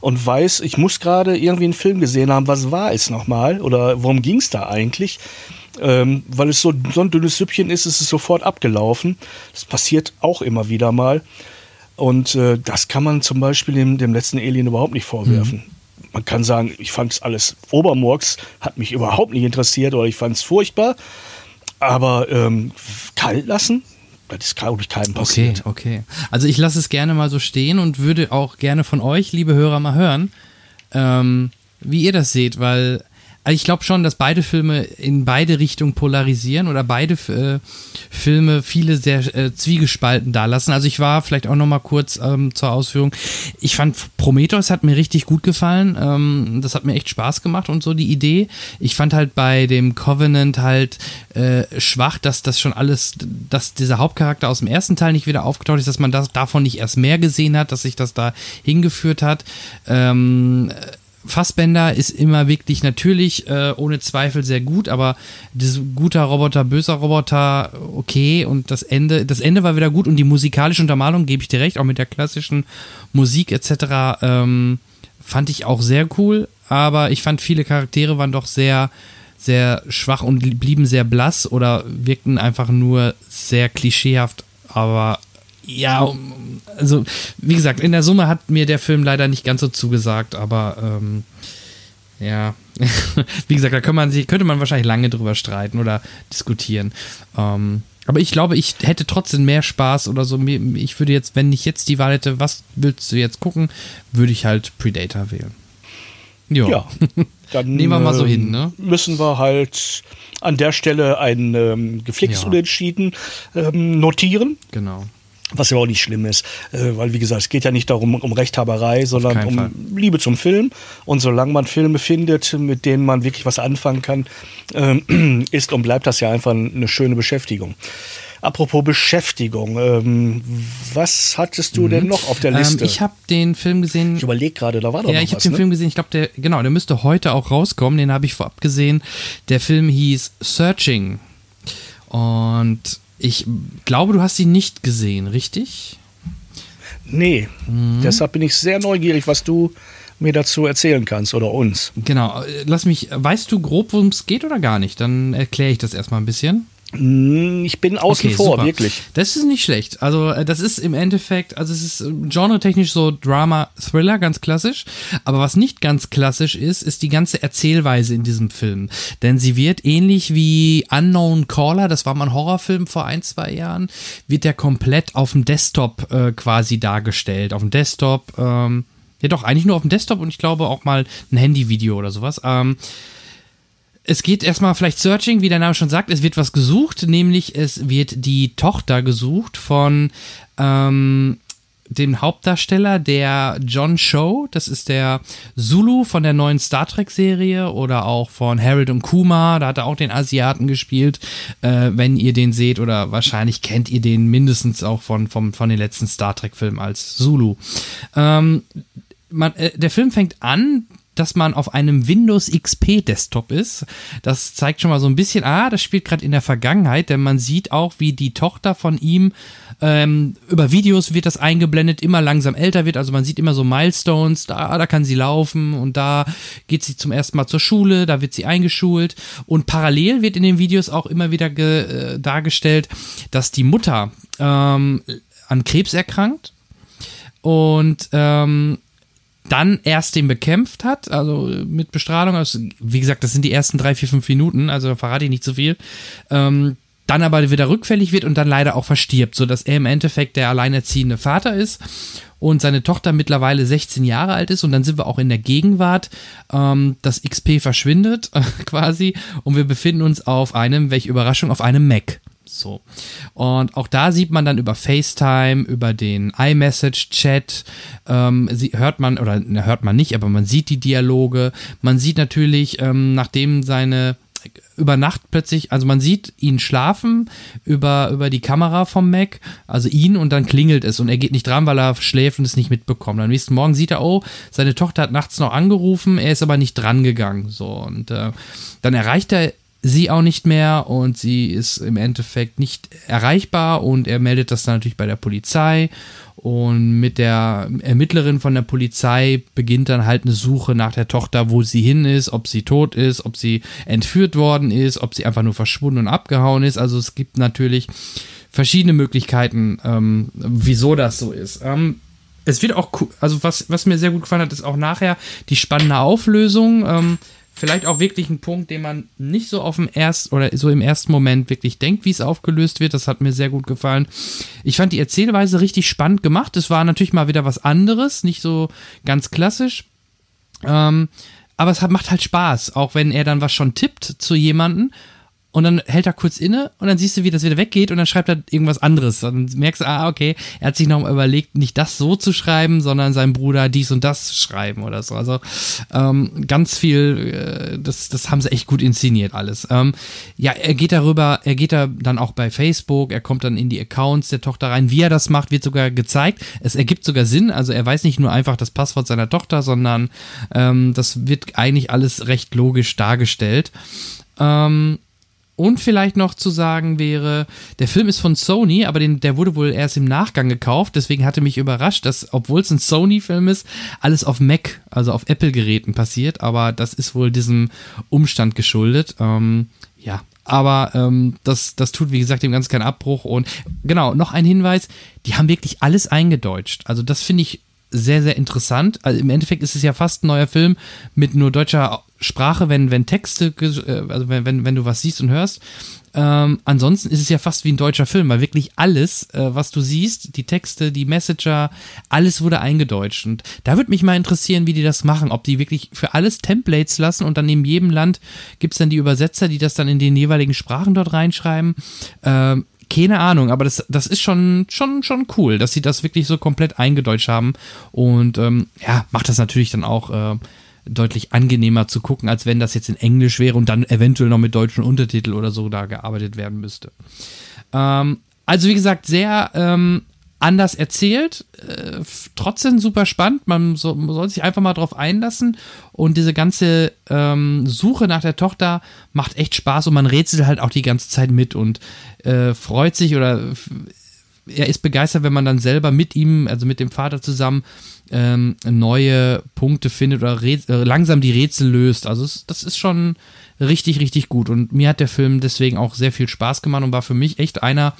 und weiß, ich muss gerade irgendwie einen Film gesehen haben, was war es nochmal oder worum ging es da eigentlich? Ähm, weil es so, so ein dünnes Süppchen ist, ist es sofort abgelaufen. Das passiert auch immer wieder mal. Und äh, das kann man zum Beispiel dem, dem letzten Alien überhaupt nicht vorwerfen. Mhm. Man kann sagen, ich fand es alles Obermurks, hat mich überhaupt nicht interessiert oder ich fand es furchtbar. Aber ähm, kalt lassen, das ist, glaube ich, keinem passiert. Okay, okay. Also ich lasse es gerne mal so stehen und würde auch gerne von euch, liebe Hörer, mal hören, ähm, wie ihr das seht, weil also ich glaube schon, dass beide Filme in beide Richtungen polarisieren oder beide äh, Filme viele sehr äh, zwiegespalten dalassen. Also ich war vielleicht auch noch mal kurz ähm, zur Ausführung. Ich fand Prometheus hat mir richtig gut gefallen. Ähm, das hat mir echt Spaß gemacht und so die Idee. Ich fand halt bei dem Covenant halt äh, schwach, dass das schon alles, dass dieser Hauptcharakter aus dem ersten Teil nicht wieder aufgetaucht ist, dass man das davon nicht erst mehr gesehen hat, dass sich das da hingeführt hat. Ähm, Fassbender ist immer wirklich natürlich äh, ohne Zweifel sehr gut, aber das guter Roboter, böser Roboter, okay. Und das Ende, das Ende war wieder gut und die musikalische Untermalung, gebe ich dir recht, auch mit der klassischen Musik etc. Ähm, fand ich auch sehr cool, aber ich fand viele Charaktere waren doch sehr, sehr schwach und blieben sehr blass oder wirkten einfach nur sehr klischeehaft. Aber ja, also, wie gesagt, in der Summe hat mir der Film leider nicht ganz so zugesagt, aber ähm, ja, wie gesagt, da kann man sich, könnte man wahrscheinlich lange drüber streiten oder diskutieren. Ähm, aber ich glaube, ich hätte trotzdem mehr Spaß oder so. Ich würde jetzt, wenn ich jetzt die Wahl hätte, was willst du jetzt gucken, würde ich halt Predator wählen. Jo. Ja. Dann nehmen wir mal so hin, ne? Müssen wir halt an der Stelle ein ähm, gepflegtes ja. Unentschieden ähm, notieren. Genau. Was ja auch nicht schlimm ist, äh, weil wie gesagt, es geht ja nicht darum um Rechthaberei, sondern um Fall. Liebe zum Film. Und solange man Filme findet, mit denen man wirklich was anfangen kann, äh, ist und bleibt das ja einfach eine schöne Beschäftigung. Apropos Beschäftigung, ähm, was hattest du mhm. denn noch auf der Liste? Ähm, ich habe den Film gesehen. Ich überlege gerade, da war doch ja, noch ich habe den ne? Film gesehen. Ich glaube, der genau, der müsste heute auch rauskommen. Den habe ich vorab gesehen. Der Film hieß Searching und ich glaube, du hast ihn nicht gesehen, richtig? Nee, mhm. deshalb bin ich sehr neugierig, was du mir dazu erzählen kannst oder uns. Genau, lass mich, weißt du grob, worum es geht oder gar nicht? Dann erkläre ich das erstmal ein bisschen. Hm, ich bin außen okay, vor, super. wirklich. Das ist nicht schlecht. Also, äh, das ist im Endeffekt, also es ist äh, genretechnisch so Drama-Thriller, ganz klassisch. Aber was nicht ganz klassisch ist, ist die ganze Erzählweise in diesem Film. Denn sie wird ähnlich wie Unknown Caller, das war mal ein Horrorfilm vor ein, zwei Jahren, wird der komplett auf dem Desktop äh, quasi dargestellt. Auf dem Desktop, ähm, ja doch, eigentlich nur auf dem Desktop und ich glaube auch mal ein Handyvideo oder sowas. Ähm, es geht erstmal vielleicht Searching, wie der Name schon sagt. Es wird was gesucht, nämlich es wird die Tochter gesucht von ähm, dem Hauptdarsteller, der John Show. Das ist der Zulu von der neuen Star Trek-Serie oder auch von Harold und Kuma. Da hat er auch den Asiaten gespielt, äh, wenn ihr den seht. Oder wahrscheinlich kennt ihr den mindestens auch von, von, von den letzten Star Trek-Filmen als Zulu. Ähm, man, äh, der Film fängt an dass man auf einem Windows XP Desktop ist. Das zeigt schon mal so ein bisschen, ah, das spielt gerade in der Vergangenheit, denn man sieht auch, wie die Tochter von ihm ähm, über Videos wird das eingeblendet, immer langsam älter wird. Also man sieht immer so Milestones, da, da kann sie laufen und da geht sie zum ersten Mal zur Schule, da wird sie eingeschult. Und parallel wird in den Videos auch immer wieder äh, dargestellt, dass die Mutter ähm, an Krebs erkrankt und ähm, dann erst den bekämpft hat, also mit Bestrahlung. Also, wie gesagt, das sind die ersten drei, vier, fünf Minuten, also verrate ich nicht so viel. Ähm, dann aber wieder rückfällig wird und dann leider auch verstirbt, sodass er im Endeffekt der alleinerziehende Vater ist und seine Tochter mittlerweile 16 Jahre alt ist und dann sind wir auch in der Gegenwart. Ähm, das XP verschwindet quasi und wir befinden uns auf einem, welche Überraschung, auf einem Mac. So. Und auch da sieht man dann über FaceTime, über den iMessage-Chat, ähm, hört man, oder hört man nicht, aber man sieht die Dialoge. Man sieht natürlich, ähm, nachdem seine über Nacht plötzlich, also man sieht ihn schlafen über, über die Kamera vom Mac, also ihn und dann klingelt es und er geht nicht dran, weil er schläft und es nicht mitbekommt. Am nächsten Morgen sieht er, oh, seine Tochter hat nachts noch angerufen, er ist aber nicht dran gegangen. So und äh, dann erreicht er sie auch nicht mehr und sie ist im Endeffekt nicht erreichbar und er meldet das dann natürlich bei der Polizei und mit der Ermittlerin von der Polizei beginnt dann halt eine Suche nach der Tochter, wo sie hin ist, ob sie tot ist, ob sie entführt worden ist, ob sie einfach nur verschwunden und abgehauen ist. Also es gibt natürlich verschiedene Möglichkeiten, ähm, wieso das so ist. Ähm, es wird auch, also was, was mir sehr gut gefallen hat, ist auch nachher die spannende Auflösung. Ähm, vielleicht auch wirklich ein Punkt, den man nicht so auf dem ersten oder so im ersten Moment wirklich denkt, wie es aufgelöst wird. Das hat mir sehr gut gefallen. Ich fand die Erzählweise richtig spannend gemacht. Es war natürlich mal wieder was anderes, nicht so ganz klassisch. Ähm, aber es hat, macht halt Spaß, auch wenn er dann was schon tippt zu jemanden und dann hält er kurz inne und dann siehst du, wie das wieder weggeht und dann schreibt er irgendwas anderes. Dann merkst du, ah, okay, er hat sich noch überlegt, nicht das so zu schreiben, sondern seinem Bruder dies und das schreiben oder so. Also ähm, ganz viel, äh, das, das haben sie echt gut inszeniert alles. Ähm, ja, er geht darüber, er geht da dann auch bei Facebook, er kommt dann in die Accounts der Tochter rein. Wie er das macht, wird sogar gezeigt. Es ergibt sogar Sinn. Also er weiß nicht nur einfach das Passwort seiner Tochter, sondern ähm, das wird eigentlich alles recht logisch dargestellt. Ähm, und vielleicht noch zu sagen wäre, der Film ist von Sony, aber den, der wurde wohl erst im Nachgang gekauft. Deswegen hatte mich überrascht, dass, obwohl es ein Sony-Film ist, alles auf Mac, also auf Apple-Geräten passiert. Aber das ist wohl diesem Umstand geschuldet. Ähm, ja, aber ähm, das, das tut, wie gesagt, dem Ganzen keinen Abbruch. Und genau, noch ein Hinweis, die haben wirklich alles eingedeutscht. Also das finde ich sehr, sehr interessant. Also im Endeffekt ist es ja fast ein neuer Film mit nur deutscher Sprache, wenn, wenn Texte, äh, also wenn, wenn, wenn du was siehst und hörst. Ähm, ansonsten ist es ja fast wie ein deutscher Film, weil wirklich alles, äh, was du siehst, die Texte, die Messenger, alles wurde eingedeutscht. Und da würde mich mal interessieren, wie die das machen. Ob die wirklich für alles Templates lassen und dann in jedem Land gibt es dann die Übersetzer, die das dann in den jeweiligen Sprachen dort reinschreiben. Ähm, keine Ahnung, aber das, das ist schon, schon, schon cool, dass sie das wirklich so komplett eingedeutscht haben. Und ähm, ja, macht das natürlich dann auch. Äh, deutlich angenehmer zu gucken, als wenn das jetzt in Englisch wäre und dann eventuell noch mit deutschen Untertitel oder so da gearbeitet werden müsste. Ähm, also wie gesagt, sehr ähm, anders erzählt, äh, trotzdem super spannend. Man, so, man, soll sich einfach mal drauf einlassen und diese ganze ähm, Suche nach der Tochter macht echt Spaß und man rätselt halt auch die ganze Zeit mit und äh, freut sich oder er ist begeistert, wenn man dann selber mit ihm, also mit dem Vater zusammen, ähm, neue Punkte findet oder äh, langsam die Rätsel löst. Also es, das ist schon richtig, richtig gut. Und mir hat der Film deswegen auch sehr viel Spaß gemacht und war für mich echt einer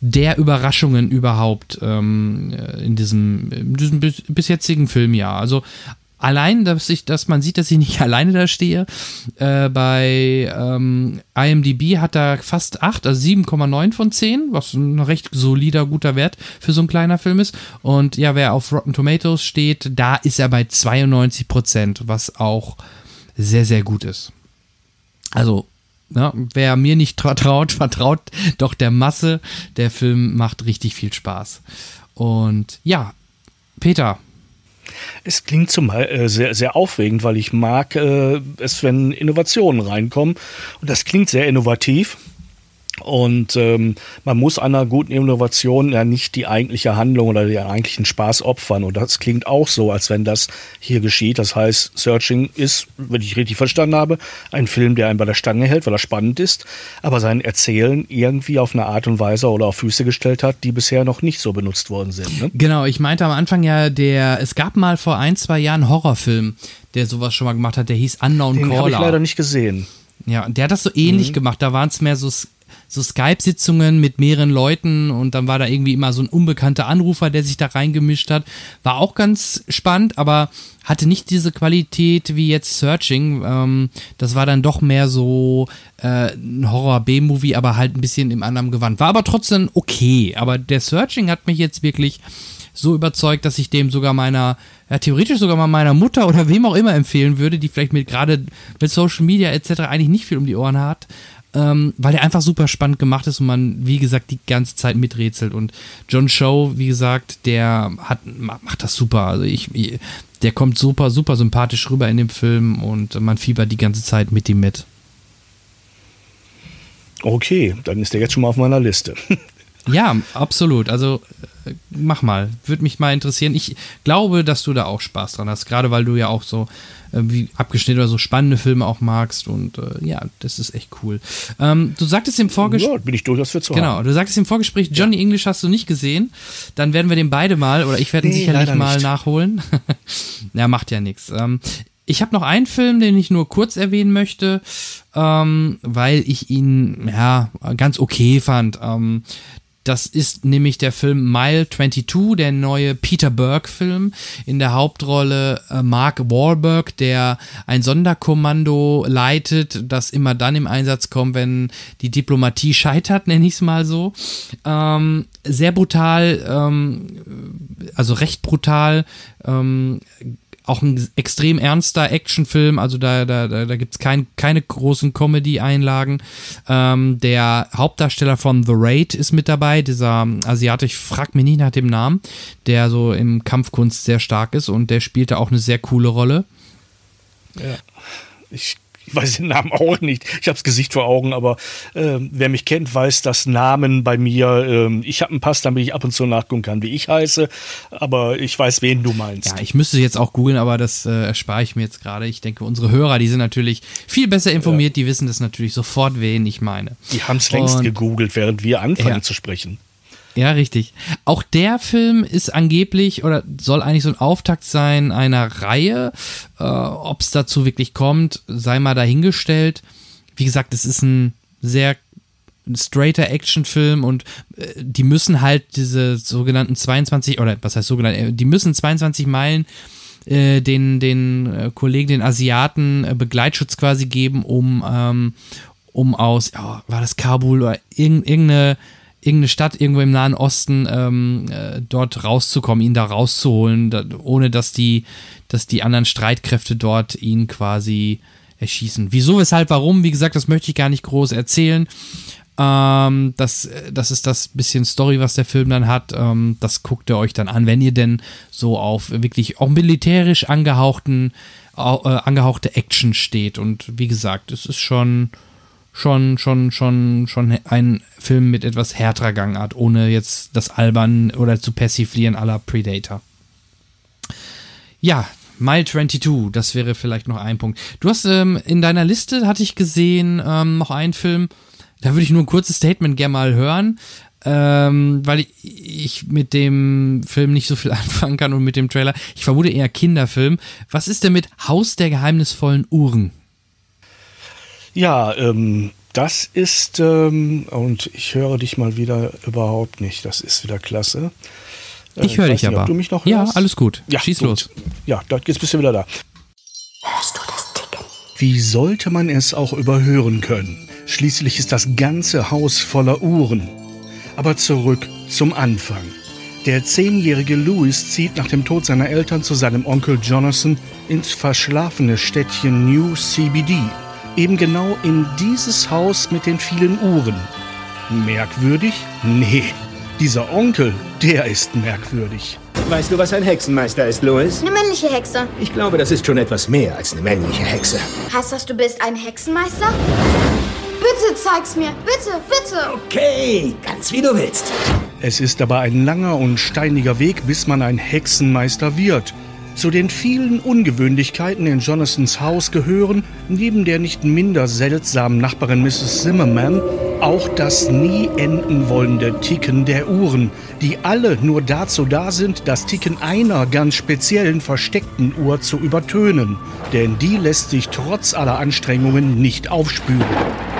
der Überraschungen überhaupt ähm, in, diesem, in diesem bis, bis jetzigen Filmjahr. Also allein, dass, ich, dass man sieht, dass ich nicht alleine da stehe. Äh, bei ähm, IMDb hat er fast 8, also 7,9 von 10, was ein recht solider, guter Wert für so ein kleiner Film ist. Und ja, wer auf Rotten Tomatoes steht, da ist er bei 92 Prozent, was auch sehr, sehr gut ist. Also, ja, wer mir nicht vertraut, vertraut doch der Masse. Der Film macht richtig viel Spaß. Und ja, Peter, es klingt zumal äh, sehr, sehr aufregend, weil ich mag äh, es, wenn Innovationen reinkommen. Und das klingt sehr innovativ. Und ähm, man muss einer guten Innovation ja nicht die eigentliche Handlung oder den eigentlichen Spaß opfern. Und das klingt auch so, als wenn das hier geschieht. Das heißt, Searching ist, wenn ich richtig verstanden habe, ein Film, der einen bei der Stange hält, weil er spannend ist, aber sein Erzählen irgendwie auf eine Art und Weise oder auf Füße gestellt hat, die bisher noch nicht so benutzt worden sind. Ne? Genau, ich meinte am Anfang ja, der, es gab mal vor ein, zwei Jahren einen Horrorfilm, der sowas schon mal gemacht hat, der hieß Unknown Den Caller. Den habe ich leider nicht gesehen. Ja, der hat das so ähnlich mhm. gemacht. Da waren es mehr so so Skype-Sitzungen mit mehreren Leuten und dann war da irgendwie immer so ein unbekannter Anrufer, der sich da reingemischt hat. War auch ganz spannend, aber hatte nicht diese Qualität wie jetzt Searching. Ähm, das war dann doch mehr so äh, ein Horror-B-Movie, aber halt ein bisschen im anderen Gewand. War aber trotzdem okay. Aber der Searching hat mich jetzt wirklich so überzeugt, dass ich dem sogar meiner, ja, theoretisch sogar mal meiner Mutter oder wem auch immer empfehlen würde, die vielleicht mit gerade mit Social Media etc. eigentlich nicht viel um die Ohren hat ähm, weil der einfach super spannend gemacht ist und man, wie gesagt, die ganze Zeit miträtselt. Und John Show, wie gesagt, der hat, macht das super. Also ich, der kommt super, super sympathisch rüber in dem Film und man fiebert die ganze Zeit mit ihm mit. Okay, dann ist der jetzt schon mal auf meiner Liste. ja, absolut. Also äh, mach mal. Würde mich mal interessieren. Ich glaube, dass du da auch Spaß dran hast, gerade weil du ja auch so äh, wie abgeschnitten oder so spannende Filme auch magst. Und äh, ja, das ist echt cool. Ähm, du sagtest im Vorgespräch. Ja, bin ich durchaus für zu Genau, du sagtest im Vorgespräch, Johnny ja. English hast du nicht gesehen. Dann werden wir den beide mal, oder ich werde ihn nee, sicherlich mal nicht. nachholen. ja, macht ja nichts. Ähm, ich habe noch einen Film, den ich nur kurz erwähnen möchte, ähm, weil ich ihn ja ganz okay fand. Ähm, das ist nämlich der Film Mile 22, der neue Peter Burke-Film. In der Hauptrolle äh, Mark Wahlberg, der ein Sonderkommando leitet, das immer dann im Einsatz kommt, wenn die Diplomatie scheitert, nenne ich es mal so. Ähm, sehr brutal, ähm, also recht brutal. Ähm, auch ein extrem ernster Actionfilm, also da, da, da, da gibt es kein, keine großen Comedy-Einlagen. Ähm, der Hauptdarsteller von The Raid ist mit dabei, dieser asiatisch, frag mich nicht nach dem Namen, der so im Kampfkunst sehr stark ist und der spielte auch eine sehr coole Rolle. Ja. Ich ich weiß den Namen auch nicht. Ich habe das Gesicht vor Augen, aber äh, wer mich kennt, weiß, dass Namen bei mir, äh, ich habe einen Pass, damit ich ab und zu nachgucken kann, wie ich heiße, aber ich weiß, wen du meinst. Ja, ich müsste jetzt auch googeln, aber das äh, erspare ich mir jetzt gerade. Ich denke, unsere Hörer, die sind natürlich viel besser informiert, ja. die wissen das natürlich sofort, wen ich meine. Die haben es längst gegoogelt, während wir anfangen ja. zu sprechen. Ja, richtig. Auch der Film ist angeblich oder soll eigentlich so ein Auftakt sein einer Reihe. Äh, Ob es dazu wirklich kommt, sei mal dahingestellt. Wie gesagt, es ist ein sehr straighter Actionfilm und äh, die müssen halt diese sogenannten 22 oder was heißt sogenannte, äh, die müssen 22 Meilen äh, den, den äh, Kollegen, den Asiaten Begleitschutz quasi geben, um, ähm, um aus, oh, war das Kabul oder irgendeine irgendeine Stadt irgendwo im Nahen Osten ähm, äh, dort rauszukommen, ihn da rauszuholen, da, ohne dass die, dass die anderen Streitkräfte dort ihn quasi erschießen. Wieso, weshalb, warum, wie gesagt, das möchte ich gar nicht groß erzählen. Ähm, das, das ist das bisschen Story, was der Film dann hat. Ähm, das guckt ihr euch dann an, wenn ihr denn so auf wirklich auch militärisch angehauchten, äh, angehauchte Action steht. Und wie gesagt, es ist schon, schon, schon, schon, schon ein Film mit etwas härterer Gangart, ohne jetzt das Albern oder zu persiflieren aller Predator. Ja, Mile 22, das wäre vielleicht noch ein Punkt. Du hast ähm, in deiner Liste, hatte ich gesehen, ähm, noch einen Film, da würde ich nur ein kurzes Statement gerne mal hören, ähm, weil ich, ich, mit dem Film nicht so viel anfangen kann und mit dem Trailer. Ich vermute eher Kinderfilm. Was ist denn mit Haus der geheimnisvollen Uhren? Ja, ähm, das ist, ähm, und ich höre dich mal wieder überhaupt nicht. Das ist wieder klasse. Äh, ich höre dich nicht, aber. du mich noch ja, alles gut. Ja, Schieß gut. los. Ja, jetzt bist du wieder da. Hörst du das Ticken? Wie sollte man es auch überhören können? Schließlich ist das ganze Haus voller Uhren. Aber zurück zum Anfang. Der zehnjährige Louis zieht nach dem Tod seiner Eltern zu seinem Onkel Jonathan ins verschlafene Städtchen New CBD. Eben genau in dieses Haus mit den vielen Uhren. Merkwürdig? Nee. Dieser Onkel, der ist merkwürdig. Weißt du, was ein Hexenmeister ist, Louis? Eine männliche Hexe. Ich glaube, das ist schon etwas mehr als eine männliche Hexe. Heißt das, du bist ein Hexenmeister? Bitte zeig's mir. Bitte, bitte. Okay, ganz wie du willst. Es ist aber ein langer und steiniger Weg, bis man ein Hexenmeister wird. Zu den vielen Ungewöhnlichkeiten in Jonathans Haus gehören, neben der nicht minder seltsamen Nachbarin Mrs. Zimmerman, auch das nie enden wollende Ticken der Uhren, die alle nur dazu da sind, das Ticken einer ganz speziellen versteckten Uhr zu übertönen. Denn die lässt sich trotz aller Anstrengungen nicht aufspüren.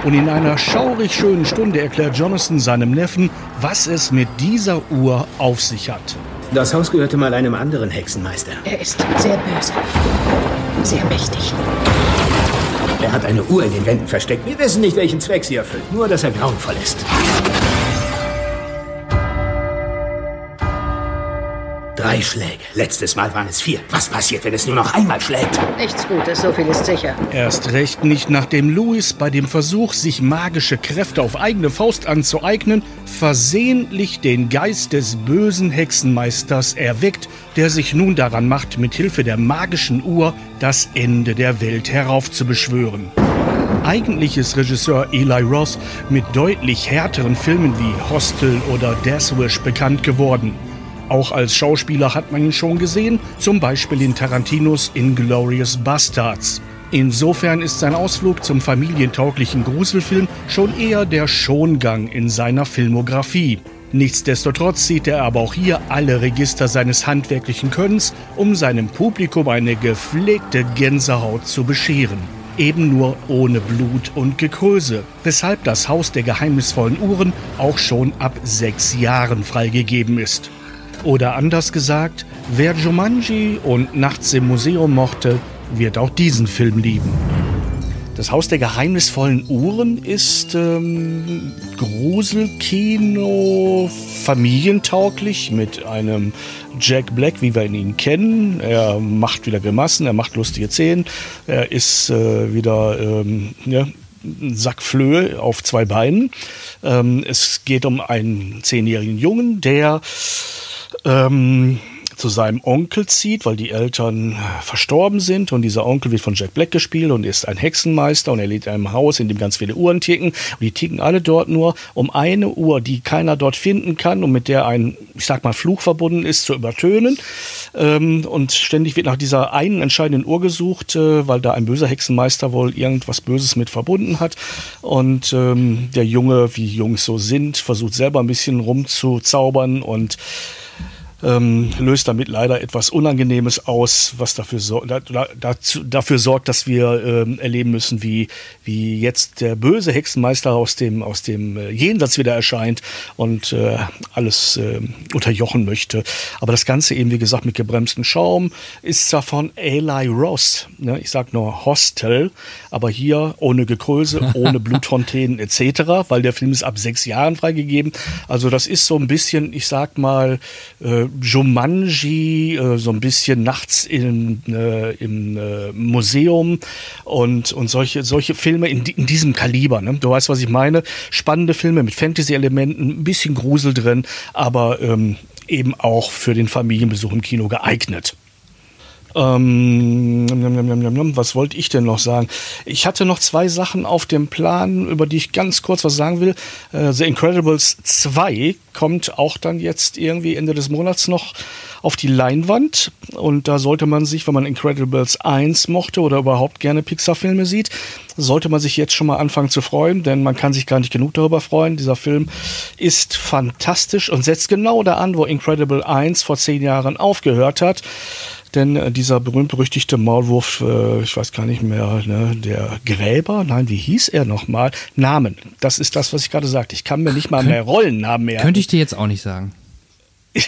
Und in einer schaurig schönen Stunde erklärt Jonathan seinem Neffen, was es mit dieser Uhr auf sich hat. Das Haus gehörte mal einem anderen Hexenmeister. Er ist sehr böse. Sehr mächtig. Er hat eine Uhr in den Wänden versteckt. Wir wissen nicht, welchen Zweck sie erfüllt. Nur, dass er grauenvoll ist. Drei Schläge. Letztes Mal waren es vier. Was passiert, wenn es nur noch einmal schlägt? Nichts Gutes, so viel ist sicher. Erst recht nicht, nachdem Louis bei dem Versuch, sich magische Kräfte auf eigene Faust anzueignen, versehentlich den Geist des bösen Hexenmeisters erweckt, der sich nun daran macht, mit Hilfe der magischen Uhr das Ende der Welt heraufzubeschwören. Eigentlich ist Regisseur Eli Ross mit deutlich härteren Filmen wie Hostel oder Death Wish bekannt geworden. Auch als Schauspieler hat man ihn schon gesehen, zum Beispiel in Tarantinos Inglorious Bastards. Insofern ist sein Ausflug zum familientauglichen Gruselfilm schon eher der Schongang in seiner Filmografie. Nichtsdestotrotz zieht er aber auch hier alle Register seines handwerklichen Könnens, um seinem Publikum eine gepflegte Gänsehaut zu bescheren. Eben nur ohne Blut und Gekröse, weshalb das Haus der geheimnisvollen Uhren auch schon ab sechs Jahren freigegeben ist. Oder anders gesagt, wer Jumanji und Nachts im Museum mochte, wird auch diesen Film lieben. Das Haus der geheimnisvollen Uhren ist ähm, Gruselkino familientauglich mit einem Jack Black, wie wir ihn kennen. Er macht wieder Grimassen, er macht lustige Szenen, er ist äh, wieder ähm, ja, ein Sack Flöhe auf zwei Beinen. Ähm, es geht um einen zehnjährigen Jungen, der ähm, zu seinem Onkel zieht, weil die Eltern verstorben sind und dieser Onkel wird von Jack Black gespielt und ist ein Hexenmeister und er lebt in einem Haus, in dem ganz viele Uhren ticken. Und die ticken alle dort nur, um eine Uhr, die keiner dort finden kann und mit der ein, ich sag mal, Fluch verbunden ist, zu übertönen. Ähm, und ständig wird nach dieser einen entscheidenden Uhr gesucht, äh, weil da ein böser Hexenmeister wohl irgendwas Böses mit verbunden hat. Und ähm, der Junge, wie Jungs so sind, versucht selber ein bisschen rumzuzaubern und ähm, löst damit leider etwas Unangenehmes aus, was dafür, so, da, dazu, dafür sorgt, dass wir ähm, erleben müssen, wie, wie jetzt der böse Hexenmeister aus dem, aus dem äh, Jenseits wieder erscheint und äh, alles äh, unterjochen möchte. Aber das Ganze eben, wie gesagt, mit gebremstem Schaum ist zwar von Eli Ross, ne? ich sag nur Hostel, aber hier ohne Gekröse, ohne Blutfontänen etc., weil der Film ist ab sechs Jahren freigegeben. Also das ist so ein bisschen, ich sag mal, äh, Jumanji, äh, so ein bisschen nachts in, äh, im äh, Museum und, und solche, solche Filme in, in diesem Kaliber. Ne? Du weißt, was ich meine. Spannende Filme mit Fantasy-Elementen, ein bisschen Grusel drin, aber ähm, eben auch für den Familienbesuch im Kino geeignet. Ähm, was wollte ich denn noch sagen? Ich hatte noch zwei Sachen auf dem Plan, über die ich ganz kurz was sagen will. Äh, The Incredibles 2 kommt auch dann jetzt irgendwie Ende des Monats noch auf die Leinwand. Und da sollte man sich, wenn man Incredibles 1 mochte oder überhaupt gerne Pixar-Filme sieht, sollte man sich jetzt schon mal anfangen zu freuen, denn man kann sich gar nicht genug darüber freuen. Dieser Film ist fantastisch und setzt genau da an, wo Incredible 1 vor zehn Jahren aufgehört hat. Denn äh, dieser berühmt-berüchtigte Maulwurf, äh, ich weiß gar nicht mehr, ne, der Gräber, nein, wie hieß er nochmal? Namen. Das ist das, was ich gerade sagte. Ich kann mir nicht mal Könnt, mehr Rollennamen mehr. Könnte ich dir jetzt auch nicht sagen.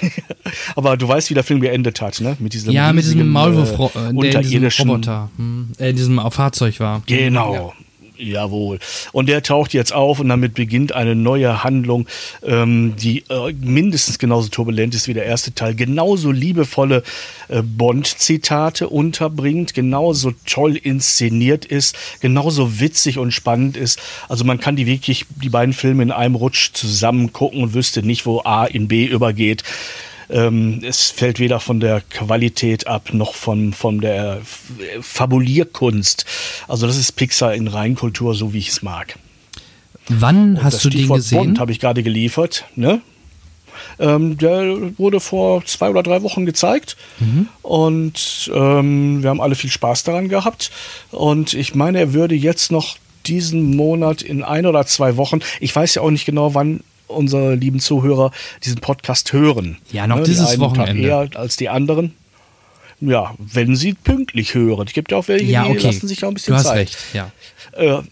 Aber du weißt, wie der Film geendet hat, ne? Mit diesem ja, mit diesem Maulwurf, äh, der in diesem Roboter, hm, äh, in diesem Fahrzeug war. Genau. Ja. Jawohl. Und der taucht jetzt auf und damit beginnt eine neue Handlung, ähm, die äh, mindestens genauso turbulent ist wie der erste Teil, genauso liebevolle äh, Bond-Zitate unterbringt, genauso toll inszeniert ist, genauso witzig und spannend ist. Also man kann die wirklich, die beiden Filme in einem Rutsch zusammen gucken und wüsste nicht, wo A in B übergeht. Ähm, es fällt weder von der Qualität ab noch von, von der Fabulierkunst. Also das ist Pixar in Reinkultur, so wie ich es mag. Wann Und hast du den gesehen? habe ich gerade geliefert. Ne? Ähm, der wurde vor zwei oder drei Wochen gezeigt mhm. und ähm, wir haben alle viel Spaß daran gehabt. Und ich meine, er würde jetzt noch diesen Monat in ein oder zwei Wochen, ich weiß ja auch nicht genau, wann unsere lieben Zuhörer diesen Podcast hören. Ja, noch ne? dieses Wochenende. eher als die anderen. Ja, wenn sie pünktlich hören. Es gibt ja auch welche, ja, okay. die lassen sich auch ein bisschen du hast Zeit. Recht, ja. Äh,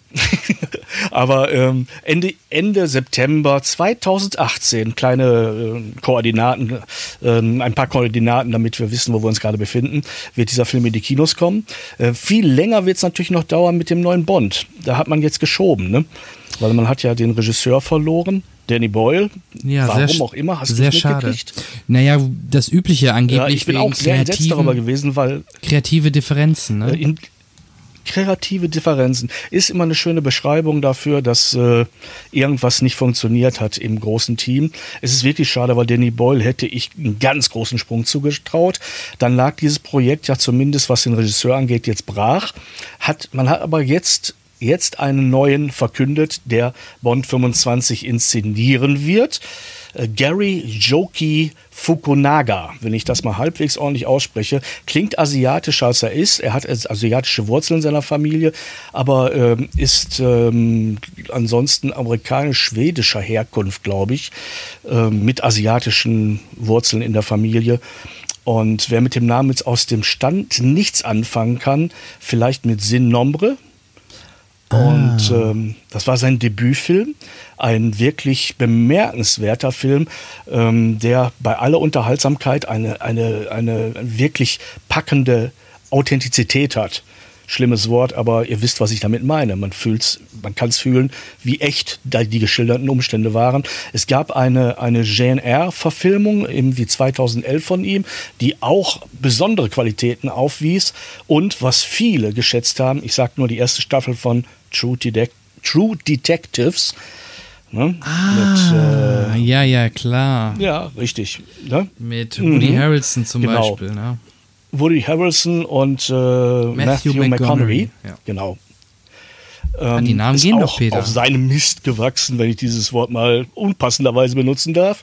aber ähm, Ende, Ende September 2018, kleine äh, Koordinaten, äh, ein paar Koordinaten, damit wir wissen, wo wir uns gerade befinden, wird dieser Film in die Kinos kommen. Äh, viel länger wird es natürlich noch dauern mit dem neuen Bond. Da hat man jetzt geschoben, ne? Weil man hat ja den Regisseur verloren. Danny Boyle. Ja, Warum sehr, auch immer, hast du es mitgekriegt? Naja, das Übliche angeblich. Ja, ich bin auch sehr entsetzt darüber gewesen, weil. Kreative Differenzen, ne? In, kreative Differenzen ist immer eine schöne Beschreibung dafür, dass äh, irgendwas nicht funktioniert hat im großen Team. Es ist wirklich schade, weil Danny Boyle hätte ich einen ganz großen Sprung zugetraut. Dann lag dieses Projekt ja zumindest, was den Regisseur angeht, jetzt brach. Hat, man hat aber jetzt jetzt einen neuen verkündet, der Bond 25 inszenieren wird. Äh, Gary Joki Fukunaga, wenn ich das mal halbwegs ordentlich ausspreche, klingt asiatischer als er ist. Er hat asiatische Wurzeln in seiner Familie, aber ähm, ist ähm, ansonsten amerikanisch-schwedischer Herkunft, glaube ich, ähm, mit asiatischen Wurzeln in der Familie. Und wer mit dem Namen jetzt aus dem Stand nichts anfangen kann, vielleicht mit Sin Nombre, und ah. ähm, das war sein Debütfilm, ein wirklich bemerkenswerter Film, ähm, der bei aller Unterhaltsamkeit eine, eine, eine wirklich packende Authentizität hat schlimmes Wort, aber ihr wisst, was ich damit meine. Man fühlt's, man kann es fühlen, wie echt da die geschilderten Umstände waren. Es gab eine, eine GNR-Verfilmung, wie 2011 von ihm, die auch besondere Qualitäten aufwies und was viele geschätzt haben, ich sage nur die erste Staffel von True, Detec True Detectives, Ne? Ah, mit, äh, ja, ja, klar. Ja, richtig. Ne? Mit Woody mhm. Harrelson zum genau. Beispiel. Ne? Woody Harrelson und äh, Matthew, Matthew McConaughey. Ja. Genau. Ähm, die Namen gehen auch doch, Peter. auf seinem Mist gewachsen, wenn ich dieses Wort mal unpassenderweise benutzen darf.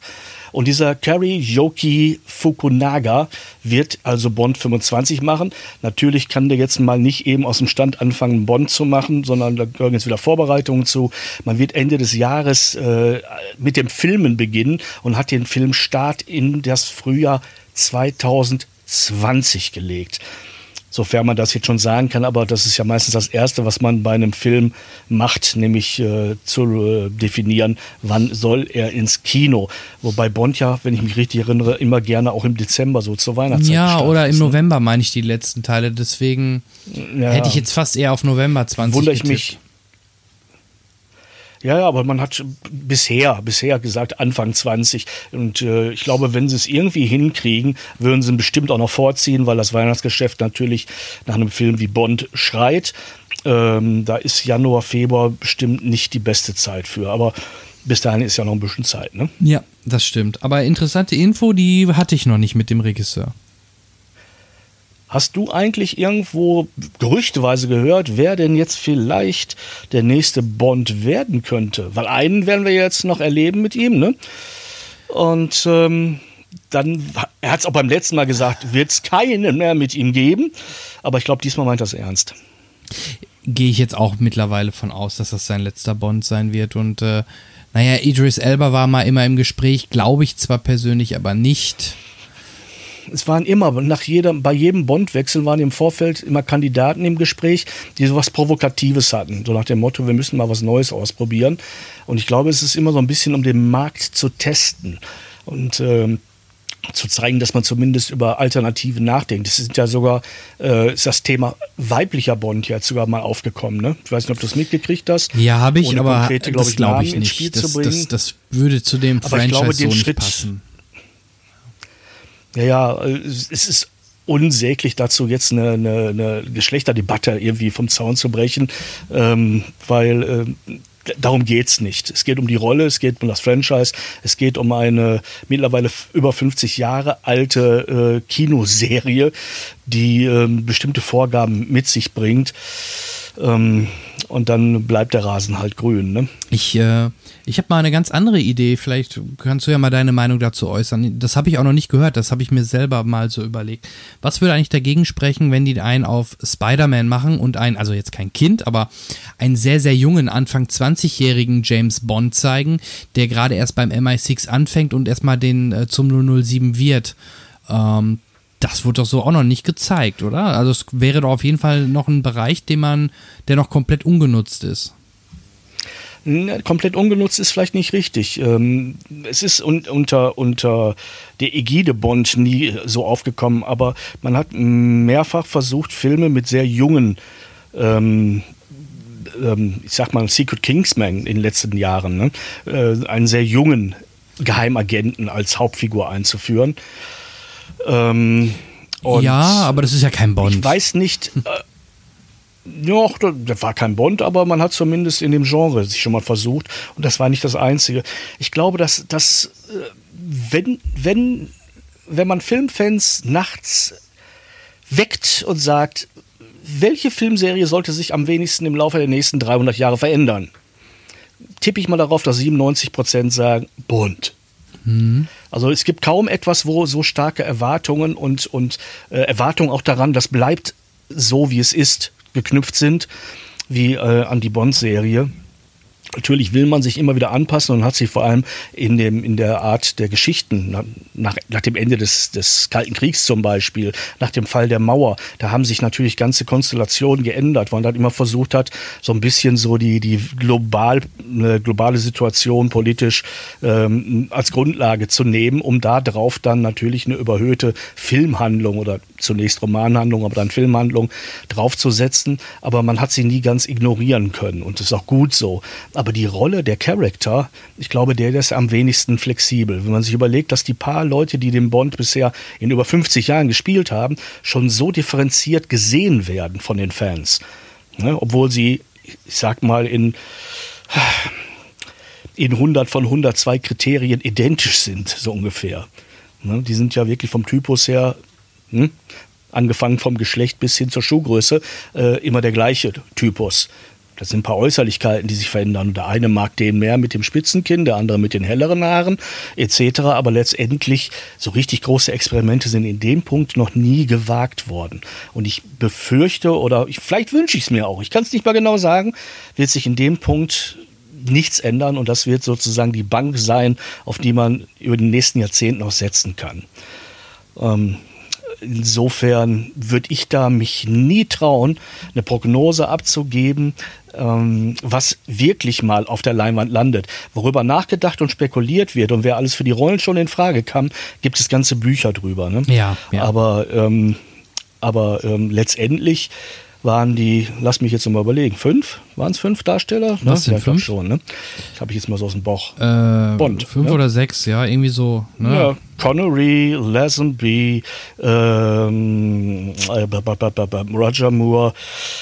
Und dieser Kari Yoki Fukunaga wird also Bond 25 machen. Natürlich kann der jetzt mal nicht eben aus dem Stand anfangen, Bond zu machen, sondern da gehören jetzt wieder Vorbereitungen zu. Man wird Ende des Jahres äh, mit dem Filmen beginnen und hat den Filmstart in das Frühjahr 2020 gelegt sofern man das jetzt schon sagen kann, aber das ist ja meistens das Erste, was man bei einem Film macht, nämlich äh, zu äh, definieren, wann soll er ins Kino. Wobei Bond ja, wenn ich mich richtig erinnere, immer gerne auch im Dezember so zur Weihnachtszeit Ja, oder im ist, ne? November meine ich die letzten Teile, deswegen Ja. hätte ich jetzt fast eher auf November 20 Wundere ich getippt. mich. Ja, ja, aber man hat bisher, bisher gesagt Anfang 20. Und äh, ich glaube, wenn sie es irgendwie hinkriegen, würden sie ihn bestimmt auch noch vorziehen, weil das Weihnachtsgeschäft natürlich nach einem Film wie Bond schreit. Ähm, da ist Januar, Februar bestimmt nicht die beste Zeit für. Aber bis dahin ist ja noch ein bisschen Zeit, ne? Ja, das stimmt. Aber interessante Info, die hatte ich noch nicht mit dem Regisseur. Hast du eigentlich irgendwo gerüchteweise gehört, wer denn jetzt vielleicht der nächste Bond werden könnte? Weil einen werden wir jetzt noch erleben mit ihm, ne? Und ähm, dann, er hat es auch beim letzten Mal gesagt, wird es keinen mehr mit ihm geben. Aber ich glaube, diesmal meint er es ernst. Gehe ich jetzt auch mittlerweile von aus, dass das sein letzter Bond sein wird. Und äh, naja, Idris Elba war mal immer im Gespräch, glaube ich zwar persönlich, aber nicht. Es waren immer, nach jedem, bei jedem Bond-Wechsel waren im Vorfeld immer Kandidaten im Gespräch, die sowas Provokatives hatten. So nach dem Motto, wir müssen mal was Neues ausprobieren. Und ich glaube, es ist immer so ein bisschen, um den Markt zu testen. Und ähm, zu zeigen, dass man zumindest über Alternativen nachdenkt. Das ist ja sogar äh, ist das Thema weiblicher Bond jetzt sogar mal aufgekommen. Ne? Ich weiß nicht, ob du das mitgekriegt hast. Ja, habe ich, Ohne aber konkrete, glaub das ich, glaube ich ins Spiel nicht. Das, das, das würde zu dem Aber ich Franchise glaube, so den nicht Schritt- passen. Ja, ja, äh, es ist unsäglich dazu, jetzt eine, eine, eine Geschlechterdebatte irgendwie vom Zaun zu brechen, ähm, weil ähm, darum geht's nicht. Es geht um die Rolle, es geht um das Franchise, es geht um eine mittlerweile über 50 Jahre alte äh, Kinoserie, die ähm, bestimmte Vorgaben mit sich bringt. Ähm, und dann bleibt der Rasen halt grün. Ne? Ich, äh, ich habe mal eine ganz andere Idee. Vielleicht kannst du ja mal deine Meinung dazu äußern. Das habe ich auch noch nicht gehört. Das habe ich mir selber mal so überlegt. Was würde eigentlich dagegen sprechen, wenn die einen auf Spider-Man machen und einen, also jetzt kein Kind, aber einen sehr, sehr jungen, Anfang 20-jährigen James Bond zeigen, der gerade erst beim MI6 anfängt und erstmal den äh, zum 007 wird? Ähm, das wurde doch so auch noch nicht gezeigt, oder? Also es wäre doch auf jeden Fall noch ein Bereich, den man, der noch komplett ungenutzt ist. Ne, komplett ungenutzt ist vielleicht nicht richtig. Ähm, es ist un unter, unter der Ägide Bond nie so aufgekommen, aber man hat mehrfach versucht, Filme mit sehr jungen, ähm, ähm, ich sag mal, Secret Kingsman in den letzten Jahren, ne? äh, einen sehr jungen Geheimagenten als Hauptfigur einzuführen. Ähm, ja, aber das ist ja kein Bond. ich weiß nicht. Äh, ja, das war kein Bond, aber man hat zumindest in dem Genre sich schon mal versucht. Und das war nicht das Einzige. Ich glaube, dass, dass äh, wenn, wenn, wenn man Filmfans nachts weckt und sagt, welche Filmserie sollte sich am wenigsten im Laufe der nächsten 300 Jahre verändern, tippe ich mal darauf, dass 97 Prozent sagen, Bond. Also es gibt kaum etwas, wo so starke Erwartungen und, und äh, Erwartungen auch daran, das bleibt so, wie es ist, geknüpft sind, wie äh, an die Bond-Serie. Natürlich will man sich immer wieder anpassen und hat sich vor allem in, dem, in der Art der Geschichten, nach, nach, dem Ende des, des Kalten Kriegs zum Beispiel, nach dem Fall der Mauer, da haben sich natürlich ganze Konstellationen geändert, weil man dann immer versucht hat, so ein bisschen so die, die global, globale Situation politisch ähm, als Grundlage zu nehmen, um da drauf dann natürlich eine überhöhte Filmhandlung oder zunächst Romanhandlung, aber dann Filmhandlung draufzusetzen. Aber man hat sie nie ganz ignorieren können und das ist auch gut so. Aber die Rolle der Charakter, ich glaube, der, ist am wenigsten flexibel. Wenn man sich überlegt, dass die paar Leute, die den Bond bisher in über 50 Jahren gespielt haben, schon so differenziert gesehen werden von den Fans. Ne? Obwohl sie, ich sag mal, in, in 100 von 102 Kriterien identisch sind, so ungefähr. Ne? Die sind ja wirklich vom Typus her, hm? angefangen vom Geschlecht bis hin zur Schuhgröße, äh, immer der gleiche Typus. Das sind ein paar Äußerlichkeiten, die sich verändern. Der eine mag den mehr mit dem Spitzenkinn, der andere mit den helleren Haaren etc. Aber letztendlich so richtig große Experimente sind in dem Punkt noch nie gewagt worden. Und ich befürchte oder ich, vielleicht wünsche ich es mir auch. Ich kann es nicht mal genau sagen. Wird sich in dem Punkt nichts ändern und das wird sozusagen die Bank sein, auf die man über die nächsten Jahrzehnte noch setzen kann. Ähm, insofern würde ich da mich nie trauen, eine Prognose abzugeben, ähm, was wirklich mal auf der Leinwand landet. Worüber nachgedacht und spekuliert wird und wer alles für die Rollen schon in Frage kam, gibt es ganze Bücher drüber. Ne? Ja, ja. Aber, ähm, aber ähm, letztendlich waren die, lass mich jetzt mal überlegen, fünf? Waren es fünf Darsteller? Was sind ja, ich fünf? schon, ne? Das habe ich jetzt mal so aus dem Bauch. Äh, Bond, Fünf ne? oder sechs, ja, irgendwie so. Ne? Ja, Connery, Lazenby, ähm, äh, Roger Moore,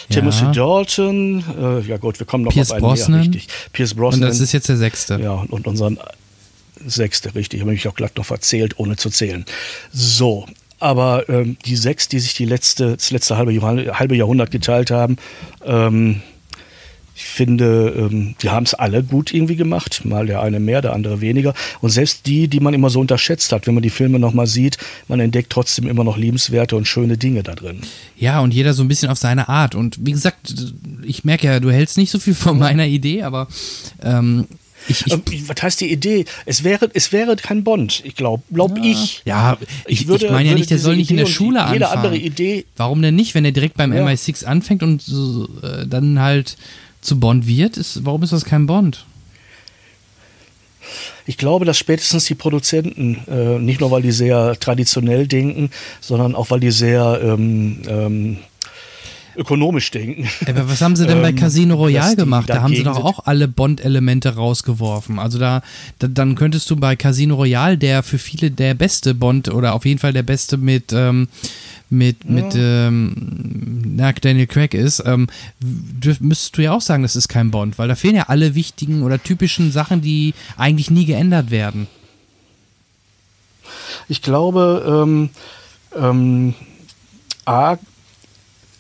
Timothy Dalton, äh, ja gut, wir kommen noch Pierce auf einen Brosnan. mehr, richtig. Pierce Brosnan. Und das ist jetzt der sechste. Ja, und unseren sechste, richtig. Habe mich auch glatt noch verzählt, ohne zu zählen. So, aber ähm, die sechs, die sich die letzte, das letzte halbe, halbe Jahrhundert geteilt haben, ähm, ich finde, ähm, die haben es alle gut irgendwie gemacht. Mal der eine mehr, der andere weniger. Und selbst die, die man immer so unterschätzt hat, wenn man die Filme nochmal sieht, man entdeckt trotzdem immer noch liebenswerte und schöne Dinge da drin. Ja, und jeder so ein bisschen auf seine Art. Und wie gesagt, ich merke ja, du hältst nicht so viel von meiner Idee, aber ähm, ich, ich, Ähm, was heißt die Idee? Es wäre, es wäre kein Bond, ich glaube, glaub ich. ja, ich, ich, würde- meine ja nicht, der soll nicht in Idee der und Schule anfangen. jede andere Idee- Warum denn nicht, wenn er direkt beim Ja. MI6 anfängt und so, äh, dann halt zu Bond wird? Ist, warum ist das kein Bond? Ich glaube, dass spätestens die Produzenten, äh, nicht nur weil die sehr traditionell denken, sondern auch weil die sehr ähm, ähm, ökonomisch denken. Aber was haben sie denn bei Ähm, Casino Royale gemacht? Da haben sie doch auch alle Bond-Elemente rausgeworfen. Also da, da, dann könntest du bei Casino Royale, der für viele der beste Bond oder auf jeden Fall der beste mit, ähm, mit, mit ähm, na, Daniel Craig ist, ähm, dürf, müsstest du ja auch sagen, das ist kein Bond, weil da fehlen ja alle wichtigen oder typischen Sachen, die eigentlich nie geändert werden. Ich glaube, ähm, ähm, A,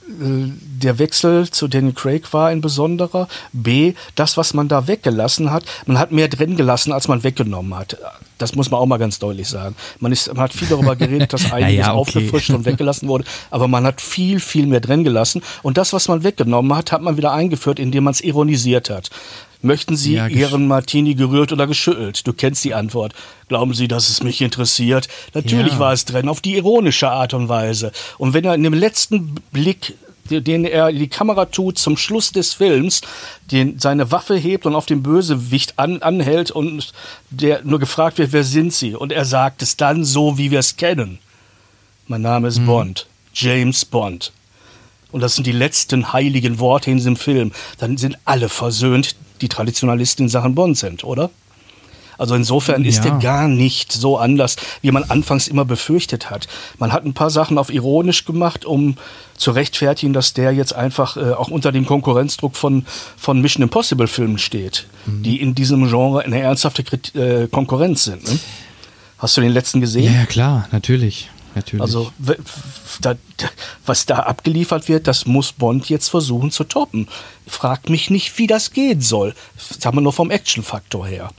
der Wechsel zu Daniel Craig war ein besonderer. B, das, was man da weggelassen hat, man hat mehr drin gelassen, als man weggenommen hat. Das muss man auch mal ganz deutlich sagen. Man, ist, man hat viel darüber geredet, dass einiges ja, okay. aufgefrischt und weggelassen wurde, aber man hat viel, viel mehr drin gelassen. Und das, was man weggenommen hat, hat man wieder eingeführt, indem man es ironisiert hat. Möchten Sie Ja, Ihren Martini gerührt oder geschüttelt? Du kennst die Antwort. Glauben Sie, dass es mich interessiert? Natürlich Ja. war es drin, auf die ironische Art und Weise. Und wenn er in dem letzten Blick, den- er in die Kamera tut, zum Schluss des Films, den, seine Waffe hebt und auf den Bösewicht an, anhält und der nur gefragt wird, wer sind Sie? Und er sagt es dann so, wie wir es kennen. Mein Name ist Bond. James Bond. Und das sind die letzten heiligen Worte in diesem Film. Dann sind alle versöhnt, die Traditionalisten in Sachen Bond sind, oder? Also insofern ist Ja. er gar nicht so anders, wie man anfangs immer befürchtet hat. Man hat ein paar Sachen auf ironisch gemacht, um zu rechtfertigen, dass der jetzt einfach äh, auch unter dem Konkurrenzdruck von, von Mission Impossible Filmen steht, Mhm. die in diesem Genre eine ernsthafte Krit äh, Konkurrenz sind. Ne? Hast du den letzten gesehen? Ja, ja, klar, natürlich. Natürlich. Also, was da abgeliefert wird, das muss Bond jetzt versuchen zu toppen. Fragt mich nicht, wie das gehen soll. Sagen wir nur vom Action-Faktor her.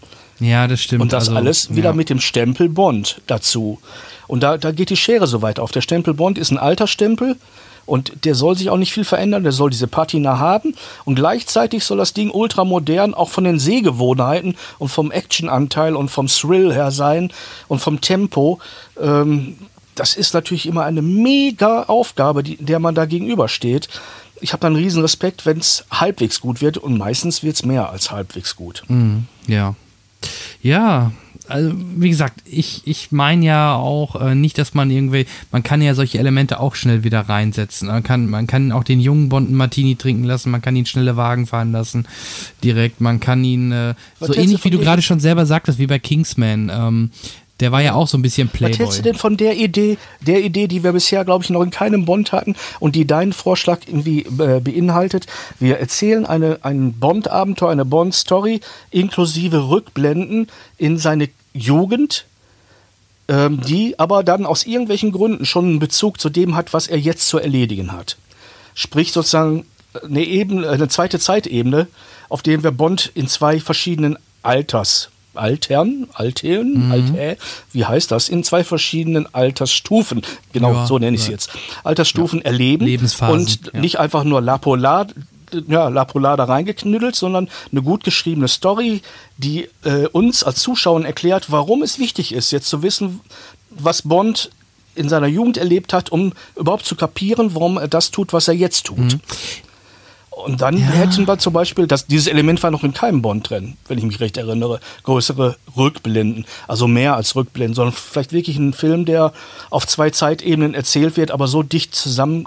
ja, das stimmt. Und das also, alles wieder ja. mit dem Stempel Bond dazu. Und da, da geht die Schere so weit auf. Der Stempel Bond ist ein alter Stempel und der soll sich auch nicht viel verändern. Der soll diese Patina haben und gleichzeitig soll das Ding ultramodern auch von den Sehgewohnheiten und vom Actionanteil und vom Thrill her sein und vom Tempo. Ähm, das ist natürlich immer eine mega Aufgabe, die, der man da gegenübersteht. Ich habe dann riesen Respekt, wenn es halbwegs gut wird und meistens wird es mehr als halbwegs gut. Mhm, ja. Ja, also wie gesagt, ich, ich meine ja auch äh, nicht, dass man irgendwie, man kann ja solche Elemente auch schnell wieder reinsetzen. Man kann, man kann auch den jungen Bond einen Martini trinken lassen, man kann ihn schnelle Wagen fahren lassen, direkt, man kann ihn, äh, so ähnlich wie du gerade schon selber sagtest, wie bei Kingsman, ähm, der war ja auch so ein bisschen Was hältst du Playboy. denn von der Idee, der Idee, die wir bisher, glaube ich, noch in keinem Bond hatten und die deinen Vorschlag irgendwie äh, beinhaltet? Wir erzählen eine, ein Bond-Abenteuer, eine Bond-Story inklusive Rückblenden in seine Jugend, ähm, die aber dann aus irgendwelchen Gründen schon einen Bezug zu dem hat, was er jetzt zu erledigen hat. Sprich sozusagen eine, Ebene, eine zweite Zeitebene, auf der wir Bond in zwei verschiedenen Alters Altern, Altern, mhm. Alter, wie heißt das? In zwei verschiedenen Altersstufen, genau ja, so nenne ich es ja. jetzt, Altersstufen ja. erleben und nicht einfach nur La Polar, ja, La Polar da reingeknüttelt, sondern eine gut geschriebene Story, die äh, uns als Zuschauern erklärt, warum es wichtig ist, jetzt zu wissen, was Bond in seiner Jugend erlebt hat, um überhaupt zu kapieren, warum er das tut, was er jetzt tut. Mhm. Und dann ja. hätten wir zum Beispiel, das, dieses Element war noch in keinem Bond drin, wenn ich mich recht erinnere, größere Rückblenden, also mehr als Rückblenden, sondern vielleicht wirklich ein Film, der auf zwei Zeitebenen erzählt wird, aber so dicht zusammen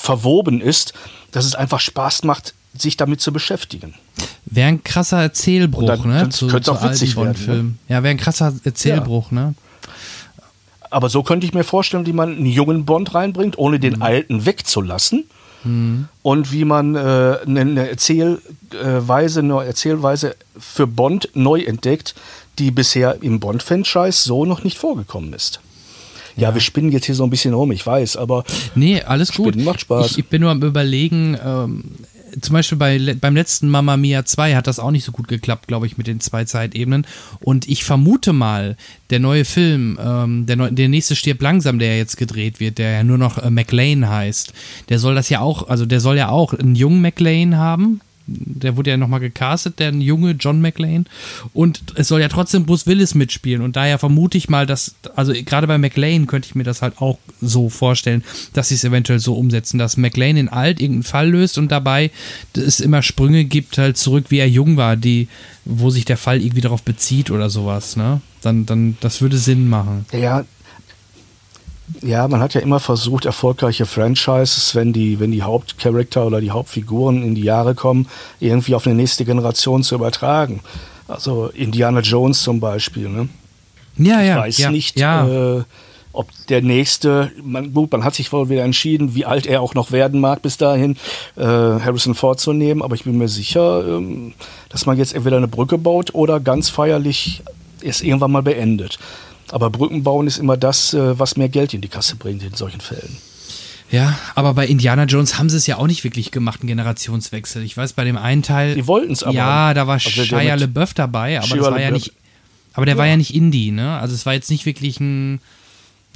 verwoben ist, dass es einfach Spaß macht, sich damit zu beschäftigen. Wäre ein krasser Erzählbruch, dann, ne? Zu, könnte auch witzig werden. Ne? Ja, wäre ein krasser Erzählbruch, ja. ne? Aber so könnte ich mir vorstellen, wie man einen jungen Bond reinbringt, ohne den mhm. alten wegzulassen Mhm. Und wie man äh, eine Erzählweise, eine Erzählweise für Bond neu entdeckt, die bisher im Bond-Franchise so noch nicht vorgekommen ist. Ja, ja, wir spinnen jetzt hier so ein bisschen rum, ich weiß, aber. Nee, alles gut. Macht Spaß. Ich, ich, bin nur am Überlegen, ähm, zum Beispiel bei, beim letzten Mamma Mia 2 hat das auch nicht so gut geklappt, glaube ich, mit den zwei Zeitebenen. Und ich vermute mal, der neue Film, ähm, der, der nächste stirbt langsam, der jetzt gedreht wird, der ja nur noch äh, McLean heißt, der soll das ja auch, also der soll ja auch einen jungen McLean haben, der wurde ja nochmal gecastet, der junge John McLean. Und es soll ja trotzdem Bruce Willis mitspielen. Und daher vermute ich mal, dass, also gerade bei McLean könnte ich mir das halt auch so vorstellen, dass sie es eventuell so umsetzen, dass McLean in alt irgendeinen Fall löst und dabei es immer Sprünge gibt, halt zurück, wie er jung war, die, wo sich der Fall irgendwie darauf bezieht oder sowas, ne? Dann, dann, das würde Sinn machen. Ja, ja, man hat ja immer versucht, erfolgreiche Franchises, wenn die, wenn die Hauptcharakter oder die Hauptfiguren in die Jahre kommen, irgendwie auf eine nächste Generation zu übertragen. Also Indiana Jones zum Beispiel. Ne? Ja, ja. Ich weiß ja, nicht, ja. Äh, ob der nächste, man, gut, man hat sich wohl wieder entschieden, wie alt er auch noch werden mag bis dahin, äh, Harrison Ford zu nehmen, aber ich bin mir sicher, ähm, dass man jetzt entweder eine Brücke baut oder ganz feierlich es irgendwann mal beendet. Aber Brücken bauen ist immer das, äh, was mehr Geld in die Kasse bringt in solchen Fällen. Ja, aber bei Indiana Jones haben sie es ja auch nicht wirklich gemacht, einen Generationswechsel. Ich weiß, bei dem einen Teil. Die wollten es aber. Ja, da war also Shia LeBeouf dabei, aber Shia das war ja nicht. Aber der ja. war ja nicht Indie, ne? Also es war jetzt nicht wirklich ein.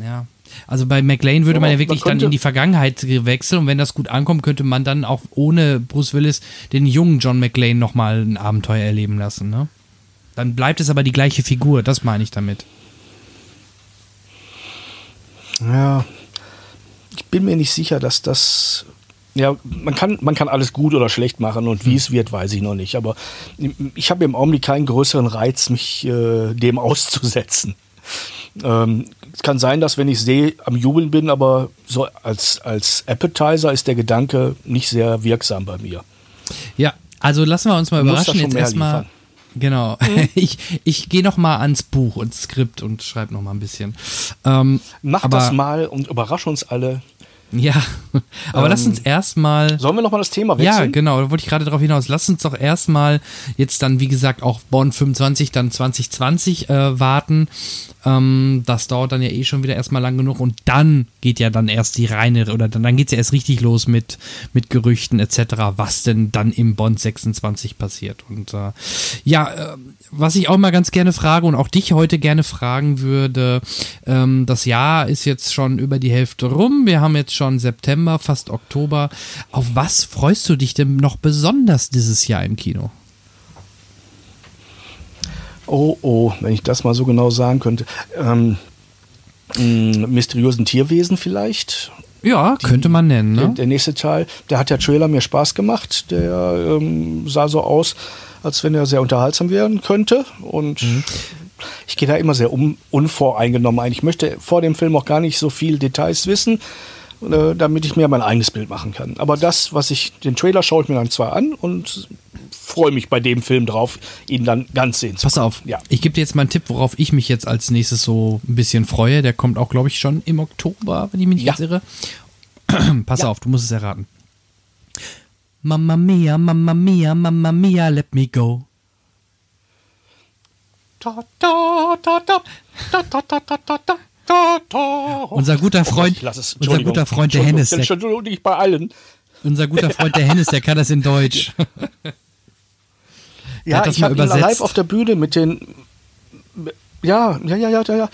Ja. Also bei McLean würde man ja wirklich man dann in die Vergangenheit wechseln und wenn das gut ankommt, könnte man dann auch ohne Bruce Willis den jungen John McLean nochmal ein Abenteuer erleben lassen, ne? Dann bleibt es aber die gleiche Figur, das meine ich damit. Ja, ich bin mir nicht sicher, dass das. Ja, man kann, man kann alles gut oder schlecht machen und wie hm. es wird, weiß ich noch nicht. Aber ich habe im Augenblick keinen größeren Reiz, mich äh, dem auszusetzen. Ähm, es kann sein, dass wenn ich sehe, am Jubeln bin, aber so als, als Appetizer ist der Gedanke nicht sehr wirksam bei mir. Ja, also lassen wir uns mal überraschen. Jetzt erstmal. Genau. Mhm. Ich, ich gehe noch mal ans Buch und Skript und schreibe noch mal ein bisschen. Ähm, Mach das mal und überrasch uns alle. Ja, aber ähm, lass uns erstmal. Sollen wir noch mal das Thema wechseln? Ja, genau, da wollte ich gerade darauf hinaus. Lass uns doch erstmal jetzt dann, wie gesagt, auch Bonn 25, dann 2020 äh, warten ähm, das dauert dann ja eh schon wieder erstmal lang genug und dann geht ja dann erst die reine, oder dann, dann geht es ja erst richtig los mit, mit Gerüchten etc., was denn dann im Bond 26 passiert. Und äh, ja, äh, was ich auch mal ganz gerne frage und auch dich heute gerne fragen würde, ähm, das Jahr ist jetzt schon über die Hälfte rum, wir haben jetzt schon September, fast Oktober. Auf was freust du dich denn noch besonders dieses Jahr im Kino? Oh, oh, wenn ich das mal so genau sagen könnte. Ähm, mysteriösen Tierwesen vielleicht. Ja, Die, könnte man nennen. Ne? Der, der, nächste Teil, der hat der Trailer mir Spaß gemacht. Der ähm, sah so aus, als wenn er sehr unterhaltsam werden könnte. Und mhm. ich gehe da immer sehr un unvoreingenommen ein. Ich möchte vor dem Film auch gar nicht so viel Details wissen. Äh, damit ich mir mein eigenes Bild machen kann. Aber das, was ich, den Trailer schaue ich mir dann zwar an und freue mich bei dem Film drauf, ihn dann ganz sehen zu Pass auf, ja. ich gebe dir jetzt mal einen Tipp, worauf ich mich jetzt als nächstes so ein bisschen freue. Der kommt auch, glaube ich, schon im Oktober, wenn ich mich nicht ja. irre. Pass ja. auf, du musst es erraten. Mamma mia, mamma mia, mamma mia, let me go. Da, da, da, da, da, da, da, da, da. Unser guter Freund, oh, unser guter Freund der Hennes. Entschuldigung, nicht bei allen. Unser guter Freund der Hennis, der kann das in Deutsch. ja, ich habe ihn live auf der Bühne mit den ja, ja, ja, ja, ja,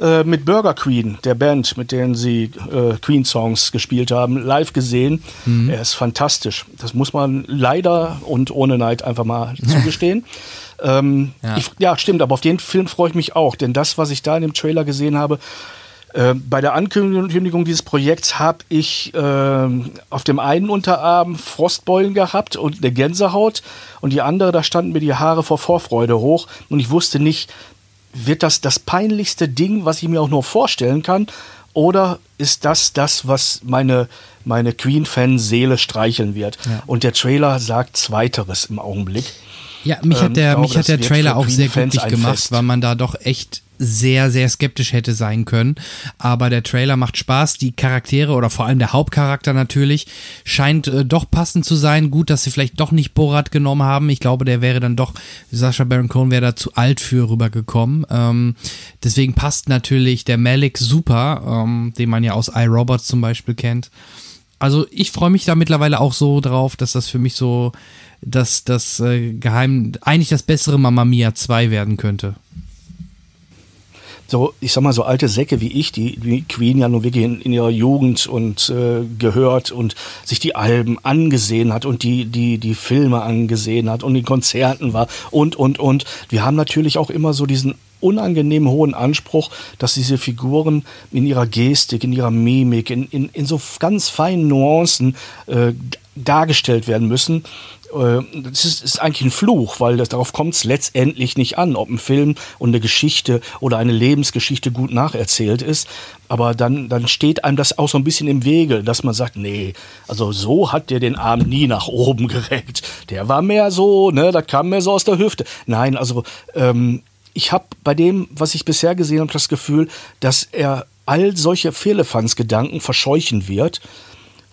äh, mit Burger Queen, der Band, mit denen sie äh, Queen-Songs gespielt haben, live gesehen. Mhm. Er ist fantastisch. Das muss man leider und ohne Neid einfach mal zugestehen. ähm, ja. Ich, ja, stimmt, aber auf den Film freue ich mich auch, denn das, was ich da in dem Trailer gesehen habe, äh, bei der Ankündigung dieses Projekts habe ich äh, auf dem einen Unterarm Frostbeulen gehabt und eine Gänsehaut und die andere, da standen mir die Haare vor Vorfreude hoch und ich wusste nicht, wird das das peinlichste Ding, was ich mir auch nur vorstellen kann? Oder ist das das, was meine, meine Queen-Fan-Seele streicheln wird? Ja. Und der Trailer sagt Zweiteres im Augenblick. Ja, mich hat ähm, der, ähm, mich hat der Trailer auch sehr glücklich gemacht, Fest. weil man da doch echt sehr, sehr skeptisch hätte sein können. Aber der Trailer macht Spaß. Die Charaktere oder vor allem der Hauptcharakter natürlich scheint äh, doch passend zu sein. Gut, dass sie vielleicht doch nicht Borat genommen haben. Ich glaube, der wäre dann doch, Sascha Baron Cohen wäre da zu alt für rübergekommen. Ähm, deswegen passt natürlich der Malik super, ähm, den man ja aus iRobots zum Beispiel kennt. Also ich freue mich da mittlerweile auch so drauf, dass das für mich so dass das äh, Geheim eigentlich das bessere Mamma Mia 2 werden könnte so, ich sag mal, so alte Säcke wie ich, die, die Queen ja nun wirklich in, in ihrer Jugend und äh, gehört und sich die Alben angesehen hat und die, die, die Filme angesehen hat und in Konzerten war und, und, und. Wir haben natürlich auch immer so diesen unangenehm hohen Anspruch, dass diese Figuren in ihrer Gestik, in ihrer Mimik, in, in, in so ganz feinen Nuancen äh, dargestellt werden müssen. Äh, das ist, ist, eigentlich ein Fluch, weil das, darauf kommt es letztendlich nicht an, ob ein Film und eine Geschichte oder eine Lebensgeschichte gut nacherzählt ist. Aber dann, dann steht einem das auch so ein bisschen im Wege, dass man sagt, nee, also so hat der den Arm nie nach oben gereckt. Der war mehr so, ne, da kam mehr so aus der Hüfte. Nein, also ähm, ich habe bei dem, was ich bisher gesehen habe, das Gefühl, dass er all solche Fehlefanz-Gedanken verscheuchen wird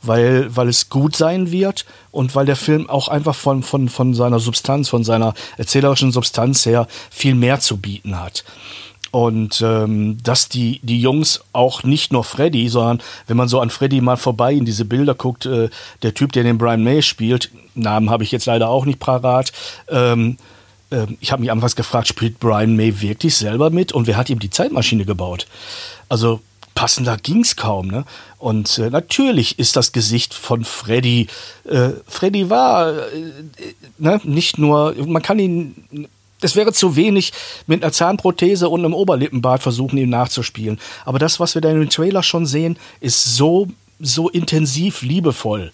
weil, weil es gut sein wird und weil der Film auch einfach von, von, von seiner Substanz, von seiner erzählerischen Substanz her viel mehr zu bieten hat. Und ähm, dass die, die Jungs auch nicht nur Freddy, sondern wenn man so an Freddy mal vorbei in diese Bilder guckt, äh, der Typ, der den Brian May spielt, Namen habe ich jetzt leider auch nicht parat, ähm, äh, ich habe mich anfangs gefragt, spielt Brian May wirklich selber mit und wer hat ihm die Zeitmaschine gebaut? Also passender ging's kaum. Ne? Und äh, natürlich ist das Gesicht von Freddy. Äh, Freddy war äh, ne, nicht nur, man kann ihn. Es wäre zu wenig, mit einer Zahnprothese und einem Oberlippenbart versuchen, ihn nachzuspielen. Aber das, was wir da in dem Trailer schon sehen, ist so, so intensiv liebevoll,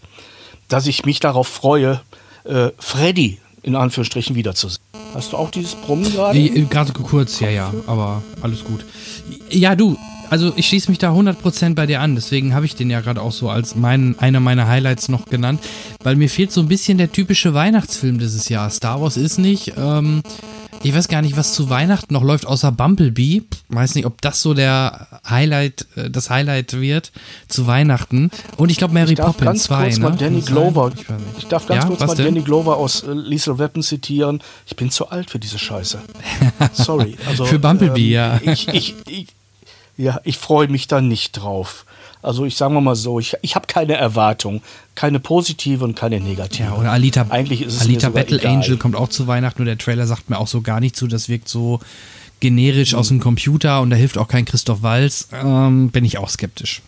dass ich mich darauf freue, äh, Freddy in Anführungsstrichen wiederzusehen. Hast du auch dieses Brummen gerade? Gerade kurz, ja, ja, aber alles gut. Ja, du, also ich schließe mich da 100% bei dir an, deswegen habe ich den ja gerade auch so als mein, einer meiner Highlights noch genannt, weil mir fehlt so ein bisschen der typische Weihnachtsfilm dieses Jahr. Star Wars ist nicht, ähm, ich weiß gar nicht, was zu Weihnachten noch läuft, außer Bumblebee. Weiß nicht, ob das so der Highlight, äh, das Highlight wird zu Weihnachten. Und ich glaube Mary Poppins 2, ne? Mal Danny Glover. Ich, ich, darf ganz ja, kurz mal denn? Danny Glover aus äh, Lethal Weapon zitieren. Ich bin zu alt für diese Scheiße. Sorry. Also, für Bumblebee, ähm, ja. Ich, ich, ich, ja, ich freue mich da nicht drauf. Also ich sage mal so, ich, ich habe keine Erwartung, keine positive und keine negative. Ja, oder Alita, Eigentlich ist es Alita Battle egal. Angel kommt auch zu Weihnachten nur der Trailer sagt mir auch so gar nicht zu, das wirkt so generisch mhm. aus dem Computer und da hilft auch kein Christoph Walz, ähm, bin ich auch skeptisch.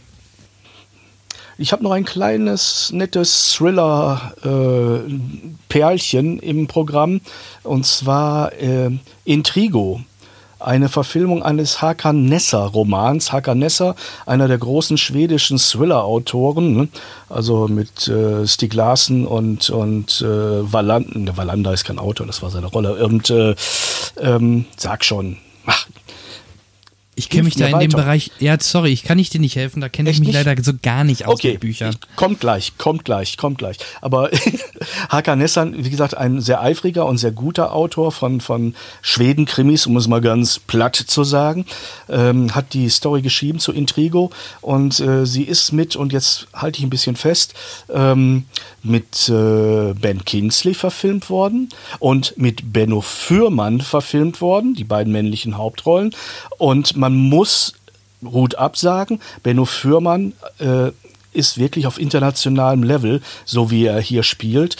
Ich habe noch ein kleines, nettes Thriller-Perlchen äh, im Programm und zwar äh, Intrigo eine Verfilmung eines Hakan Nessa-Romans. Hakan Nessa, einer der großen schwedischen Thriller-Autoren, ne? also mit äh, Stieg Larsen und, und äh, Wallander. Wallander ist kein Autor, das war seine Rolle. Und äh, ähm, sag schon, ach, ich kenne mich da in weiter. dem Bereich, ja, sorry, ich kann ich dir nicht helfen, da kenne ich mich nicht? leider so gar nicht aus okay. mit Büchern. Kommt gleich, kommt gleich, kommt gleich. Aber Hakan Nessan, wie gesagt, ein sehr eifriger und sehr guter Autor von, von Schweden-Krimis, um es mal ganz platt zu sagen, ähm, hat die Story geschrieben zu Intrigo und äh, sie ist mit, und jetzt halte ich ein bisschen fest, ähm, mit äh, Ben Kingsley verfilmt worden und mit Benno Fürmann verfilmt worden, die beiden männlichen Hauptrollen. Und man muss Hut absagen. Benno Fürmann äh, ist wirklich auf internationalem Level, so wie er hier spielt.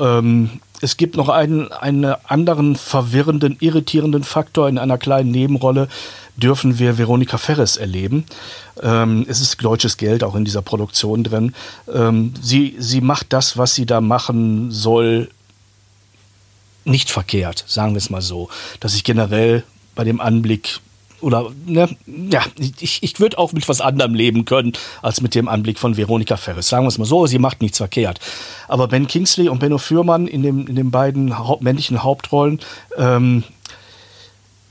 Ähm, es gibt noch einen, einen anderen verwirrenden, irritierenden Faktor in einer kleinen Nebenrolle dürfen wir Veronika Ferres erleben. Ähm, es ist deutsches Geld auch in dieser Produktion drin. Ähm, sie, sie macht das, was sie da machen soll, nicht verkehrt, sagen wir es mal so. Dass ich generell bei dem Anblick oder ne, ja, ich, ich würde auch mit was anderem leben können als mit dem Anblick von Veronika Ferris. Sagen wir es mal so, sie macht nichts verkehrt. Aber Ben Kingsley und Benno Fürmann in, dem, in den beiden haupt, männlichen Hauptrollen ähm,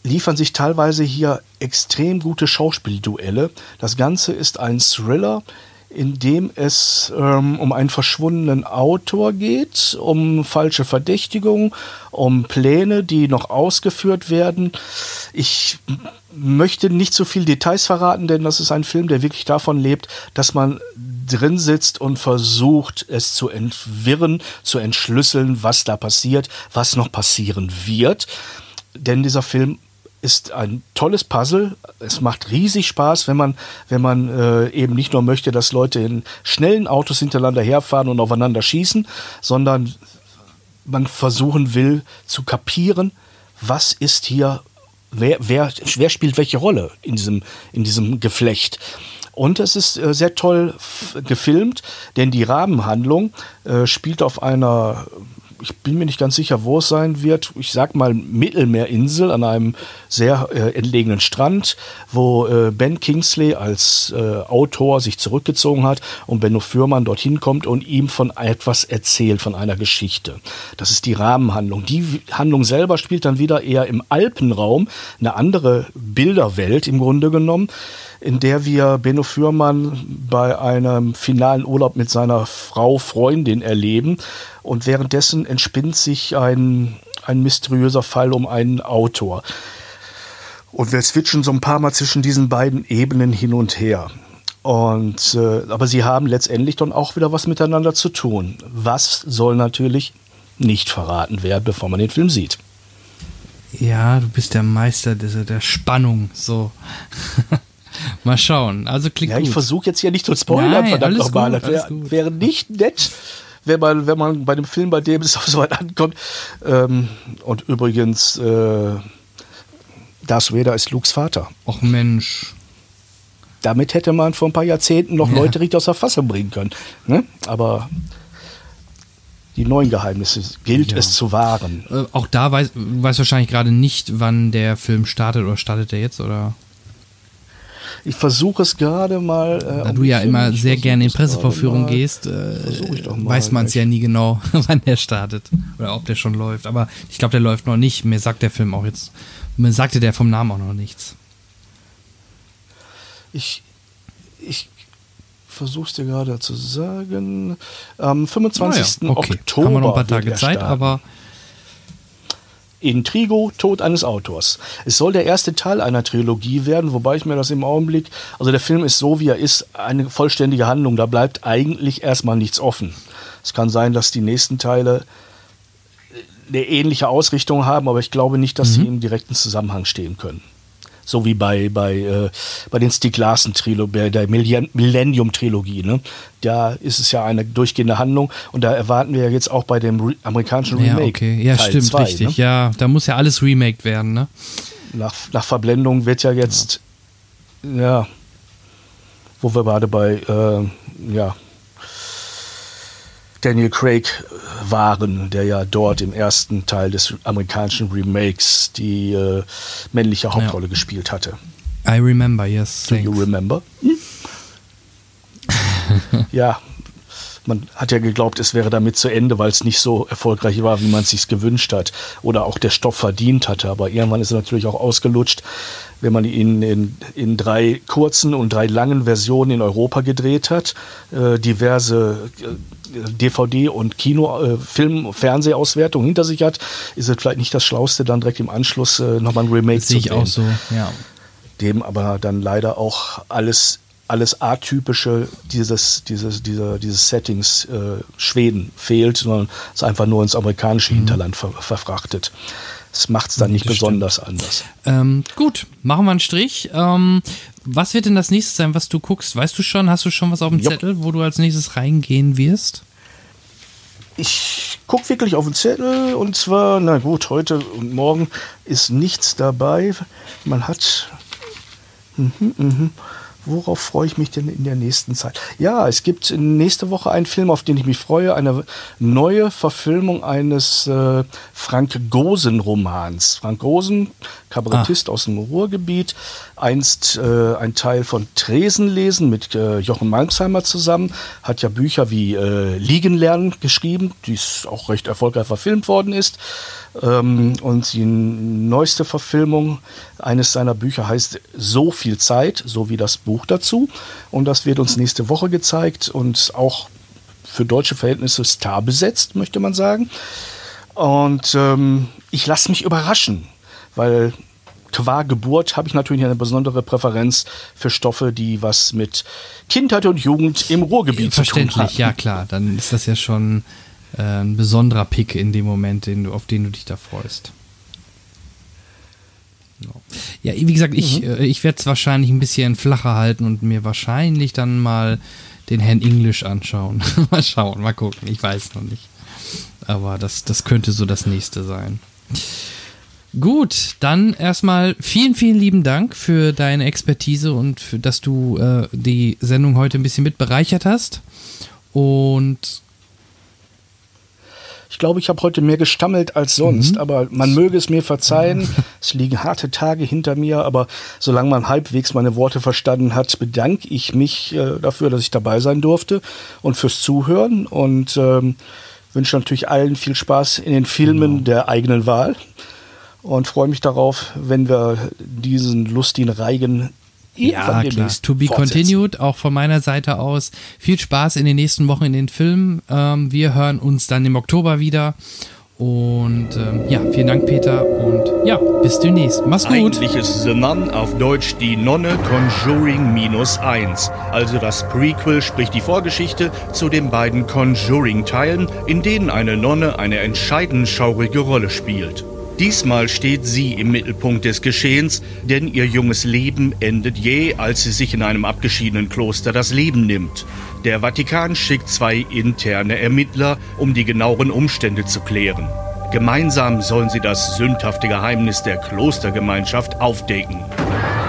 liefern sich teilweise hier extrem gute Schauspielduelle. Das Ganze ist ein Thriller, in dem es ähm, um einen verschwundenen Autor geht, um falsche Verdächtigungen, um Pläne, die noch ausgeführt werden. Ich möchte nicht so viel Details verraten, denn das ist ein Film, der wirklich davon lebt, dass man drin sitzt und versucht, es zu entwirren, zu entschlüsseln, was da passiert, was noch passieren wird. Denn dieser Film ist ein tolles Puzzle. Es macht riesig Spaß, wenn man, wenn man äh, eben nicht nur möchte, dass Leute in schnellen Autos hintereinander herfahren und aufeinander schießen, sondern man versuchen will zu kapieren, was ist hier, wer, wer, wer spielt welche Rolle in diesem, in diesem Geflecht. Und es ist äh, sehr toll gefilmt, denn die Rahmenhandlung äh, spielt auf einer ich bin mir nicht ganz sicher, wo es sein wird. Ich sag mal Mittelmeerinsel an einem sehr äh, entlegenen Strand, wo äh, Ben Kingsley als äh, Autor sich zurückgezogen hat und Benno Fürmann dorthin kommt und ihm von etwas erzählt, von einer Geschichte. Das ist die Rahmenhandlung. Die Handlung selber spielt dann wieder eher im Alpenraum, eine andere Bilderwelt im Grunde genommen in der wir Benno Fürmann bei einem finalen Urlaub mit seiner Frau, Freundin erleben. Und währenddessen entspinnt sich ein, ein mysteriöser Fall um einen Autor. Und wir switchen so ein paar Mal zwischen diesen beiden Ebenen hin und her. Und, äh, aber sie haben letztendlich dann auch wieder was miteinander zu tun. Was soll natürlich nicht verraten werden, bevor man den Film sieht. Ja, du bist der Meister der, der Spannung, so. Mal schauen. Also klingt ja, ich versuche jetzt hier nicht zu spoilern, Nein, verdammt nochmal. Das wär, wäre nicht nett, wenn man, wenn man bei dem Film, bei dem es auf so weit ankommt. Ähm, und übrigens, äh, Darth Vader ist Lukes Vater. Och Mensch. Damit hätte man vor ein paar Jahrzehnten noch Ja. Leute richtig aus der Fassung bringen können. Ne? Aber die neuen Geheimnisse gilt Ja. es zu wahren. Äh, auch da weiß, weiß wahrscheinlich gerade nicht, wann der Film startet oder startet der jetzt oder? Ich versuche es gerade mal. Äh, Da du ja immer sehr gerne in Pressevorführungen gehst, äh, weiß man es ja nie genau, wann der startet oder ob der schon läuft. Aber ich glaube, der läuft noch nicht. Mir sagt der Film auch jetzt, mir sagte der vom Namen auch noch nichts. Ich, ich versuche es dir gerade zu sagen. Am 25. Naja, okay. Oktober. Haben wir noch ein paar Tage Zeit, starten. aber Intrigo, Tod eines Autors. Es soll der erste Teil einer Trilogie werden, wobei ich mir das im Augenblick, also der Film ist so, wie er ist, eine vollständige Handlung. Da bleibt eigentlich erstmal nichts offen. Es kann sein, dass die nächsten Teile eine ähnliche Ausrichtung haben, aber ich glaube nicht, dass sie im direkten Zusammenhang stehen können. So wie bei, bei, äh, bei den Stieg Larsen-Trilogie, bei der Millen- Millennium-Trilogie. Ne? Da ist es ja eine durchgehende Handlung und da erwarten wir ja jetzt auch bei dem Re amerikanischen ja, Remake. okay. Ja, Teil stimmt, zwei, richtig. Ne? Ja, da muss ja alles remaked werden, ne? Nach, nach Verblendung wird ja jetzt, ja, wo wir gerade bei, äh, ja, Daniel Craig waren, der ja dort im ersten Teil des amerikanischen Remakes die äh, männliche Hauptrolle gespielt hatte. I remember, yes. Do you thanks. remember? ja, man hat ja geglaubt, es wäre damit zu Ende, weil es nicht so erfolgreich war, wie man es sich gewünscht hat oder auch der Stoff verdient hatte. Aber irgendwann ist er natürlich auch ausgelutscht, wenn man ihn in, in drei kurzen und drei langen Versionen in Europa gedreht hat, äh, diverse äh, DVD- und Kino-, äh, Film-, Fernsehauswertung hinter sich hat, ist es vielleicht nicht das Schlauste, dann direkt im Anschluss äh, nochmal ein Remake Das zu ich auch so, ja. dem aber dann leider auch alles, alles atypische dieses, dieses, dieser, dieses Settings äh, Schweden fehlt, sondern es einfach nur ins amerikanische Hinterland ver verfrachtet. Das macht es dann nicht Mhm. Das besonders anders. Ähm, gut, machen wir einen Strich. Ähm, Was wird denn das nächste sein, was du guckst? Weißt du schon, hast du schon was auf dem Jupp. Zettel, wo du als nächstes reingehen wirst? Ich gucke wirklich auf den Zettel und zwar, na gut, heute und morgen ist nichts dabei. Man hat. Mhm, mhm. Worauf freue ich mich denn in der nächsten Zeit? Ja, es gibt nächste Woche einen Film, auf den ich mich freue, eine neue Verfilmung eines äh, Frank Gosen-Romans. Frank Gosen, Kabarettist aus dem Ruhrgebiet, einst äh, ein Teil von Tresenlesen mit äh, Jochen Malmsheimer zusammen, hat ja Bücher wie äh, Liegen lernen geschrieben, die auch recht erfolgreich verfilmt worden ist. Ähm, und die neueste Verfilmung eines seiner Bücher heißt So viel Zeit, so wie das Buch dazu. Und das wird uns nächste Woche gezeigt und auch für deutsche Verhältnisse star besetzt, möchte man sagen. Und ähm, ich lasse mich überraschen, weil qua Geburt habe ich natürlich eine besondere Präferenz für Stoffe, die was mit Kindheit und Jugend im Ruhrgebiet zu tun haben. Verständlich, ja klar. Dann ist das ja schon ein besonderer Pick in dem Moment, den du, auf den du dich da freust. Ja, wie gesagt, ich, äh, ich werde es wahrscheinlich ein bisschen flacher halten und mir wahrscheinlich dann mal den Herrn English anschauen. mal schauen, mal gucken. Ich weiß noch nicht. Aber das, das könnte so das nächste sein. Gut, dann erstmal vielen, vielen lieben Dank für deine Expertise und für, dass du äh, die Sendung heute ein bisschen mit bereichert hast. Und Ich glaube, ich habe heute mehr gestammelt als sonst, aber man möge es mir verzeihen. Es liegen harte Tage hinter mir, aber solange man halbwegs meine Worte verstanden hat, bedanke ich mich äh, dafür, dass ich dabei sein durfte und fürs Zuhören und ähm, wünsche natürlich allen viel Spaß in den Filmen der eigenen Wahl und freue mich darauf, wenn wir diesen lustigen Reigen Ja, klar. To be continued, auch von meiner Seite aus. Viel Spaß in den nächsten Wochen in den Filmen. Ähm, wir hören uns dann im Oktober wieder. Und ähm, ja, vielen Dank, Peter. Und ja, bis demnächst. Mach's gut. Eigentlich ist The Nun auf Deutsch die Nonne Conjuring minus 1. Also das Prequel, sprich die Vorgeschichte zu den beiden Conjuring-Teilen, in denen eine Nonne eine entscheidend schaurige Rolle spielt. Diesmal steht sie im Mittelpunkt des Geschehens, denn ihr junges Leben endet jäh, als sie sich in einem abgeschiedenen Kloster das Leben nimmt. Der Vatikan schickt zwei interne Ermittler, um die genaueren Umstände zu klären. Gemeinsam sollen sie das sündhafte Geheimnis der Klostergemeinschaft aufdecken.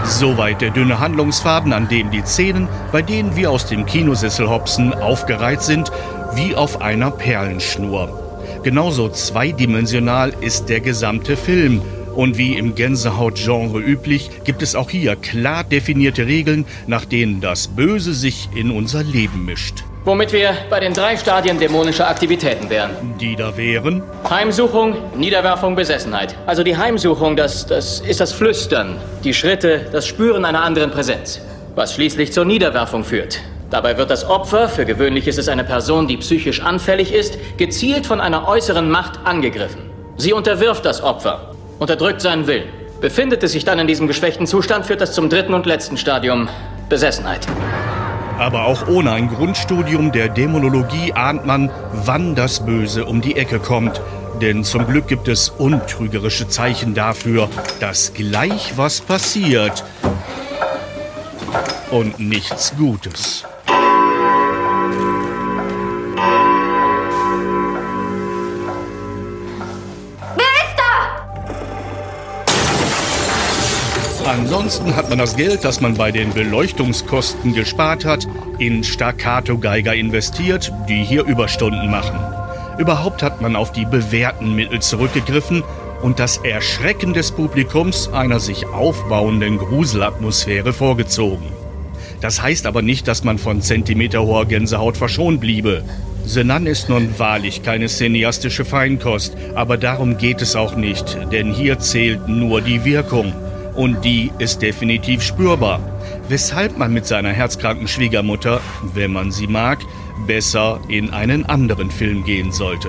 Soweit der dünne Handlungsfaden, an dem die Szenen, bei denen wir aus dem Kinosessel hopsen, aufgereiht sind, wie auf einer Perlenschnur. Genauso zweidimensional ist der gesamte Film. Und wie im Gänsehaut-Genre üblich, gibt es auch hier klar definierte Regeln, nach denen das Böse sich in unser Leben mischt. Womit wir bei den drei Stadien dämonischer Aktivitäten wären. Die da wären Heimsuchung, Niederwerfung, Besessenheit. Also die Heimsuchung, das, das ist das Flüstern. Die Schritte, das Spüren einer anderen Präsenz. Was schließlich zur Niederwerfung führt. Dabei wird das Opfer, für gewöhnlich ist es eine Person, die psychisch anfällig ist, gezielt von einer äußeren Macht angegriffen. Sie unterwirft das Opfer, unterdrückt seinen Willen. Befindet es sich dann in diesem geschwächten Zustand, führt das zum dritten und letzten Stadium Besessenheit. Aber auch ohne ein Grundstudium der Dämonologie ahnt man, wann das Böse um die Ecke kommt. Denn zum Glück gibt es untrügerische Zeichen dafür, dass gleich was passiert. Und nichts Gutes. Wer ist da? Ansonsten hat man das Geld, das man bei den Beleuchtungskosten gespart hat, in Staccato-Geiger investiert, die hier Überstunden machen. Überhaupt hat man auf die bewährten Mittel zurückgegriffen und das Erschrecken des Publikums einer sich aufbauenden Gruselatmosphäre vorgezogen. Das heißt aber nicht, dass man von zentimeterhoher Gänsehaut verschont bliebe. The Nun ist nun wahrlich keine cineastische Feinkost, aber darum geht es auch nicht, denn hier zählt nur die Wirkung. Und die ist definitiv spürbar. Weshalb man mit seiner herzkranken Schwiegermutter, wenn man sie mag, besser in einen anderen Film gehen sollte.